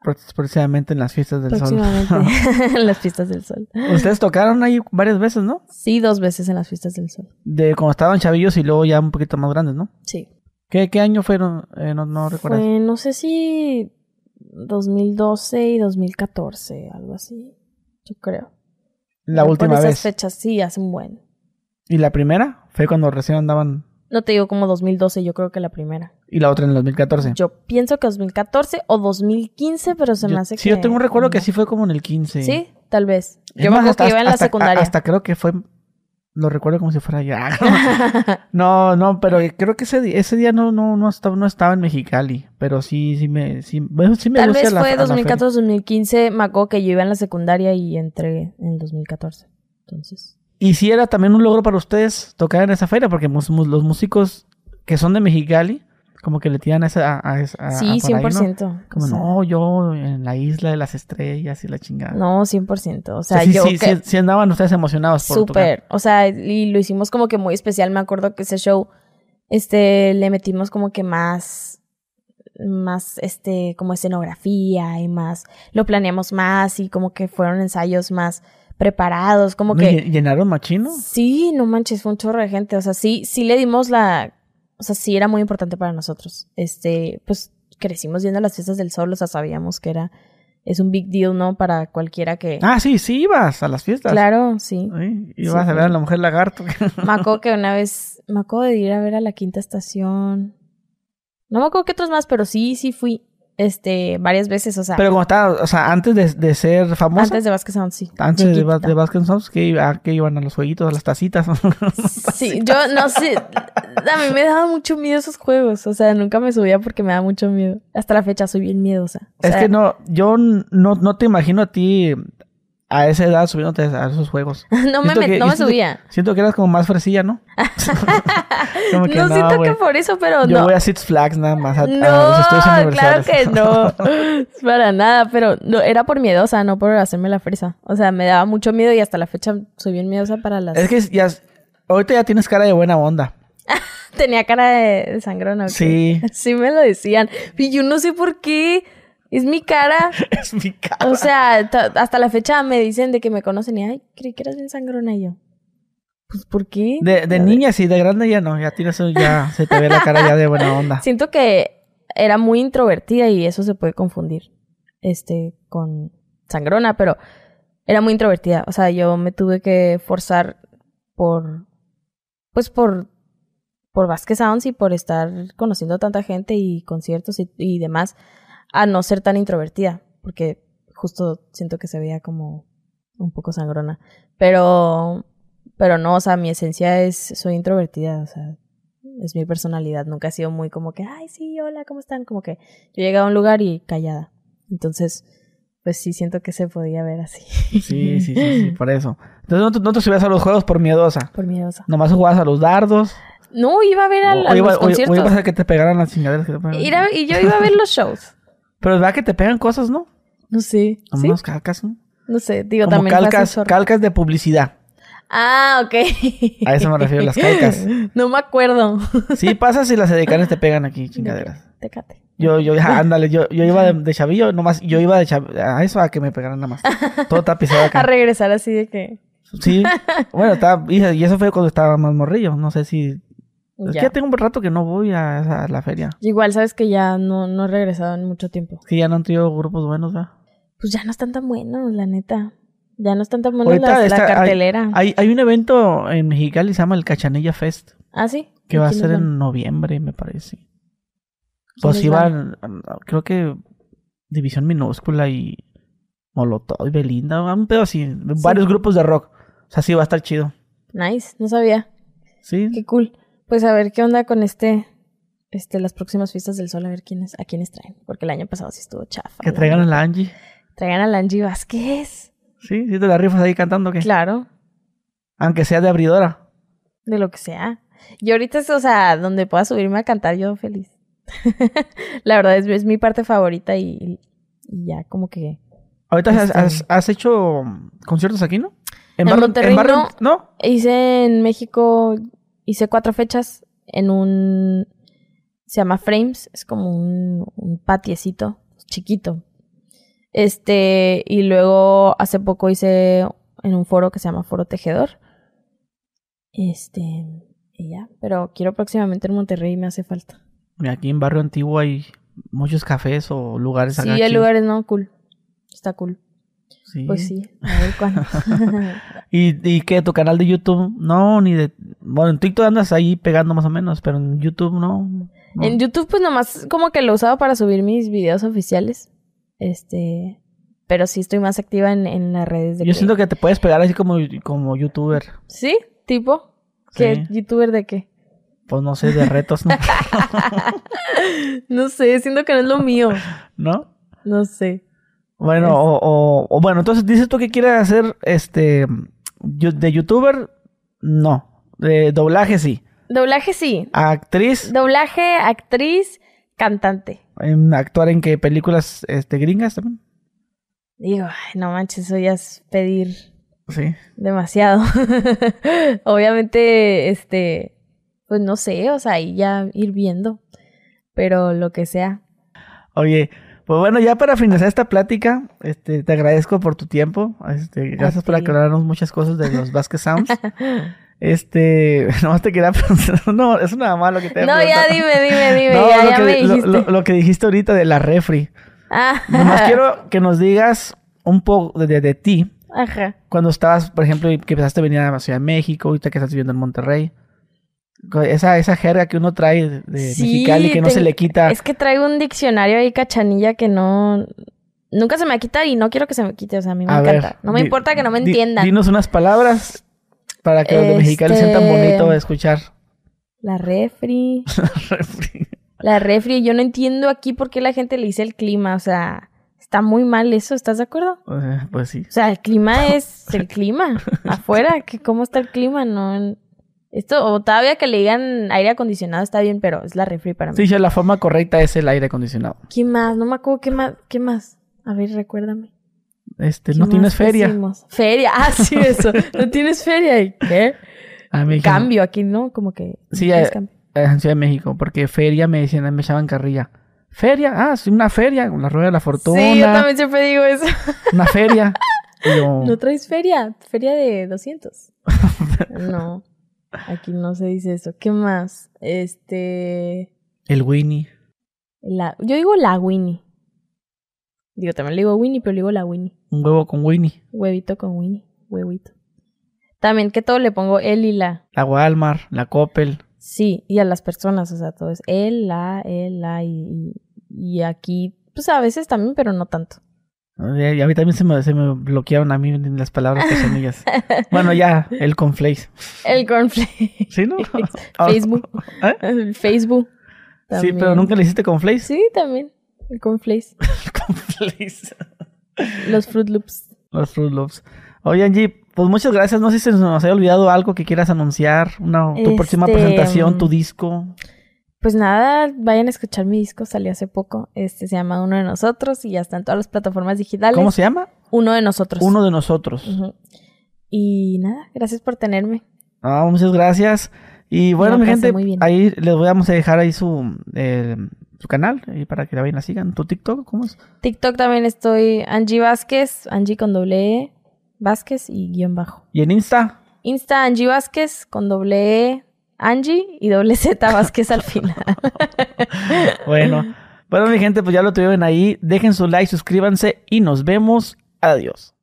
Pro- Precisamente en las fiestas del sol. Próximamente en las fiestas del sol. Ustedes tocaron ahí varias veces, ¿no? Sí, dos veces en las fiestas del sol. De cuando estaban chavillos y luego ya un poquito más grandes, ¿no? Sí. ¿Qué, qué año fueron? Eh, no, no recuerdas. Fue, no sé si 2012 y 2014, algo así. Yo creo. La Por última esas vez. fechas, sí, hace un buen. ¿Y la primera? Fue cuando recién andaban. No te digo como 2012, yo creo que la primera. Y la otra en el 2014. Yo pienso que 2014 o 2015, pero se me Yo- hace sí, que... yo tengo un recuerdo que sí fue como en el 15. Sí, tal vez. Yo me acuerdo que iba en la hasta- secundaria. Hasta creo que fue. Lo recuerdo como si fuera ya. no, no, pero creo que ese, ese día no, no, no, estaba, no estaba en Mexicali. Pero sí, sí me, sí, sí me Tal gusta vez la- fue a la feria. 2014-2015, me acuerdo que yo iba en la secundaria y entré en 2014. Entonces... Y sí era también un logro para ustedes tocar en esa feria, porque los músicos que son de Mexicali, como que le tiran a esa. A, a Sí, a por ahí, ¿no? 100%. Como o sea, no, yo en la isla de las estrellas y la chingada. No, 100%. O O sea, sea, sí, yo sí, que- sí, sí andaban ustedes emocionados por. Súper. O sea, y lo hicimos como que muy especial. Me acuerdo que ese show, este, le metimos como que más, más, este, como escenografía y más, lo planeamos más y como que fueron ensayos más preparados, como ¿No que... lle- ¿Llenaron machino? Sí, no manches, fue un chorro de gente. O sea, sí, sí le dimos la. O sea, sí era muy importante para nosotros. Este, pues crecimos viendo las fiestas del sol, o sea, sabíamos que era. Es un big deal, ¿no? Para cualquiera que. Ah, sí, sí ibas a las fiestas. claro, sí. Sí, ibas Sí, a ver a la mujer lagarto. Me acuerdo que una vez. Me acuerdo de ir a ver a la quinta estación. No me acuerdo qué otros más, pero sí, sí fui. Este, varias veces, o sea, Pero como estaba, o sea, antes de, de ser famosa, antes de Vázquez Sound, sí. antes de, de Sounds, que, iba- que iban a los jueguitos, a las tacitas. Sí, yo no sé. A mí me daba mucho miedo esos juegos. O sea, nunca me subía porque me da mucho miedo. Hasta la fecha soy bien miedosa. O es sea, que no, yo no, no te imagino a ti a esa edad subiéndote a esos juegos. no me, que- no me siento- subía. Siento que eras como más fresilla, ¿no? como que no, no, siento que por eso, pero Yo no. voy a Six Flags nada más, a, a no, los estudios claro universales. que no. Para nada, pero no, era por miedosa, no por hacerme la fresa. O sea, me daba mucho miedo y hasta la fecha soy bien miedosa para las... Es que ya, ahorita ya tienes cara de buena onda. Tenía cara de, de sangrona. ¿o qué? Sí. Sí me lo decían. Y yo no sé por qué. Es mi cara. es mi cara. O sea, ta- hasta la fecha me dicen de que me conocen y, ay, creí que eras bien sangrona y yo. Pues, ¿por qué? De, de niña sí, de grande ya no. Ya tienes, ya se te ve la cara ya de buena onda. Siento que era muy introvertida y eso se puede confundir, este, con sangrona, pero era muy introvertida. O sea, yo me tuve que forzar por, pues por, por Vasquez Sounds y por estar conociendo a tanta gente y conciertos y, y demás, a no ser tan introvertida, porque justo siento que se veía como un poco sangrona. Pero, pero no, o sea, mi esencia es, soy introvertida, o sea, es mi personalidad. Nunca he sido muy como que, ay, sí, hola, ¿cómo están? Como que yo llegaba a un lugar y callada. Entonces, pues sí, siento que se podía ver así. Sí, sí, sí, sí, por eso. Entonces no te, no te subías a los juegos por miedosa. Por miedosa. Nomás jugabas a los dardos. No, iba a ver a, o, a iba- los o- o conciertos. ibas a que te pegaran las chingaderas que te y yo iba a ver los shows. Pero es verdad que te pegan cosas, ¿no? No sé. Como ¿Sí? unos calcas, ¿no? No sé. Digo, Como también calcas, calcas de publicidad. Ah, ok. A eso me refiero, las calcas. No me acuerdo. Sí, pasas y las edecanes te pegan aquí, chingaderas. Tecate. Yo, yo, ándale, yo, yo iba de, de chavillo, nomás, yo iba de chav- a eso a que me pegaran nada más. Todo tapizado A acá. regresar así de que. Sí. Bueno, estaba, y eso fue cuando estaba más morrillo. No sé si. Es que Ya. tengo un rato que no voy a, a la feria. Igual, sabes que ya no, no he regresado en mucho tiempo. Que ya no han tenido grupos buenos, ¿verdad? Pues ya no están tan buenos, la neta. Ya no están tan buenos la está- hay- cartelera. Hay, hay un evento en Mexicali, se llama el Cachanilla Fest, Ah, sí. que ¿Y va a ser van? en noviembre, me parece. Pues iban, creo que División Minúscula y Molotov y Belinda, un pedo así, varios grupos de rock. O sea, sí va a estar chido. Nice, no sabía. Sí. Qué cool. Pues a ver qué onda con este, este, las próximas fiestas del sol, a ver quiénes, a quiénes traen. Porque el año pasado sí estuvo chafa. Que traigan a la Angie. Traigan a la Angie Vázquez. Sí, sí te la rifas ahí cantando que. Claro, Aunque sea de abridora. de lo que sea. Y ahorita es, o sea, donde pueda subirme a cantar yo feliz. la verdad es, es mi parte favorita y, y ya como que... Ahorita has, Este- has- has hecho conciertos aquí, ¿no? En barrio- Monterrey barrio- no. Hice en México, hice cuatro fechas en un... Se llama Frames, es como un, un patiecito chiquito. Este, y luego hace poco hice en un foro que se llama Foro Tejedor. Este, y ya, pero quiero próximamente en Monterrey, me hace falta. Aquí en Barrio Antiguo hay muchos cafés o lugares Sí, hay lugares, no, cool. Está cool. Sí. Pues sí, a ver cuándo. ¿Y, ¿Y qué? ¿Tu canal de YouTube? No, ni de... Bueno, en TikTok andas ahí pegando más o menos, pero en YouTube no. no. En YouTube, pues nomás como que lo usaba para subir mis videos oficiales. Este. Pero sí estoy más activa en, en las redes de Yo siento que te puedes pegar así como, como youtuber. ¿Sí? ¿Tipo? ¿Qué? Sí. ¿Youtuber de qué? Pues no sé, de retos, ¿no? No sé, siento que no es lo mío. ¿No? No sé. Bueno, o, o, o bueno, entonces dices tú que quieres hacer este de youtuber, no. De doblaje sí. Doblaje sí. Actriz, Doblaje, actriz, cantante. en actuar en qué películas este gringas también. Digo, ay, no manches, eso ya es pedir Sí. demasiado. Obviamente, este, pues no sé, o sea, ahí ya ir viendo. Pero lo que sea. Oye, pues bueno, ya para finalizar esta plática, este te agradezco por tu tiempo. Este, gracias por aclararnos muchas cosas de los Vasquez Sounds. Este, nomás te quería preguntar, no, es nada más lo que te No, ya dime, dime, dime. No, ya lo ya que, me lo- dijiste. lo- lo que dijiste ahorita de la refri. Ah. Nomás quiero que nos digas un poco de, de- de ti. Ajá. Cuando estabas, por ejemplo, que empezaste a venir a la Ciudad de México, ahorita que estás viviendo en Monterrey. Esa, esa jerga que uno trae de, Sí, Mexicali que no te- se le quita. Es que traigo un diccionario ahí cachanilla que no. Nunca se me quita y no quiero que se me quite. O sea, a mí me A ver, encanta. no me di- importa que no me di- entiendan. Dinos unas palabras para que los de Mexicali sean tan Este- bonito de escuchar. La refri. Refri. La refri. Yo no entiendo aquí por qué la gente le dice el clima. O sea, está muy mal eso. ¿Estás de acuerdo? Eh, pues sí. O sea, el clima es el clima. Afuera, que ¿cómo está el clima? No. Esto, o todavía que le digan aire acondicionado está bien, pero es la refri para mí. Sí, ya la forma correcta es el aire acondicionado. ¿Qué más? No me acuerdo qué más. ¿Qué más? A ver, recuérdame. Este, ¿Qué no tienes feria. decimos? Feria, ah, sí, eso. No tienes feria. ¿Y qué? A mí Cambio aquí, ¿no? Como que. Sí, cambio. en Ciudad de México, porque feria me decían, me echaban carrilla. Feria, ah, sí, una feria, con la rueda de la fortuna, Sí, yo también siempre digo eso. una feria. Yo, ¿No traes feria? Feria de 200. No, aquí no se dice eso. ¿Qué más? Este. el Winnie. La... Yo digo la Winnie. Digo, también le digo Winnie, pero le digo la Winnie. Un huevo con Winnie. Huevito con Winnie. Huevito. También que todo le pongo él y la. La Walmart, la Coppel. Sí, y a las personas, o sea, todo es él, la, él, la, y, y, y aquí, pues a veces también, pero no tanto. Y a mí también se me, se me bloquearon a mí las palabras que son ellas. Bueno, ya, el conflace. El cornflake. ¿Sí, no? Facebook. ¿Eh? El Facebook. Sí, pero nunca le hiciste conflace. Sí, también. El cornflakes. conflace. Los Fruit Loops. Los Fruit Loops. Oye, Angie, pues muchas gracias. No sé si se nos haya olvidado algo que quieras anunciar. Una, tu próxima Este, presentación, tu mm, disco. Pues nada, vayan a escuchar mi disco, salió hace poco. Este se llama Uno de Nosotros y ya está en todas las plataformas digitales. ¿Cómo se llama? Uno de Nosotros. Uno de nosotros. Y nada, gracias por tenerme. Ah, muchas gracias. Y bueno, mi la gente, ahí les vamos a dejar ahí su, eh, su canal y para que la vayan a sigan. ¿Tu TikTok? ¿Cómo es? TikTok también estoy Angie Vázquez, Angie con doble E, Vázquez y guion bajo. ¿Y en Insta? Insta Angie Vázquez con doble E, Angie y doble Z Vázquez al final. Bueno. bueno, mi gente, pues ya lo tuvieron ahí. Dejen su like, suscríbanse y nos vemos. Adiós.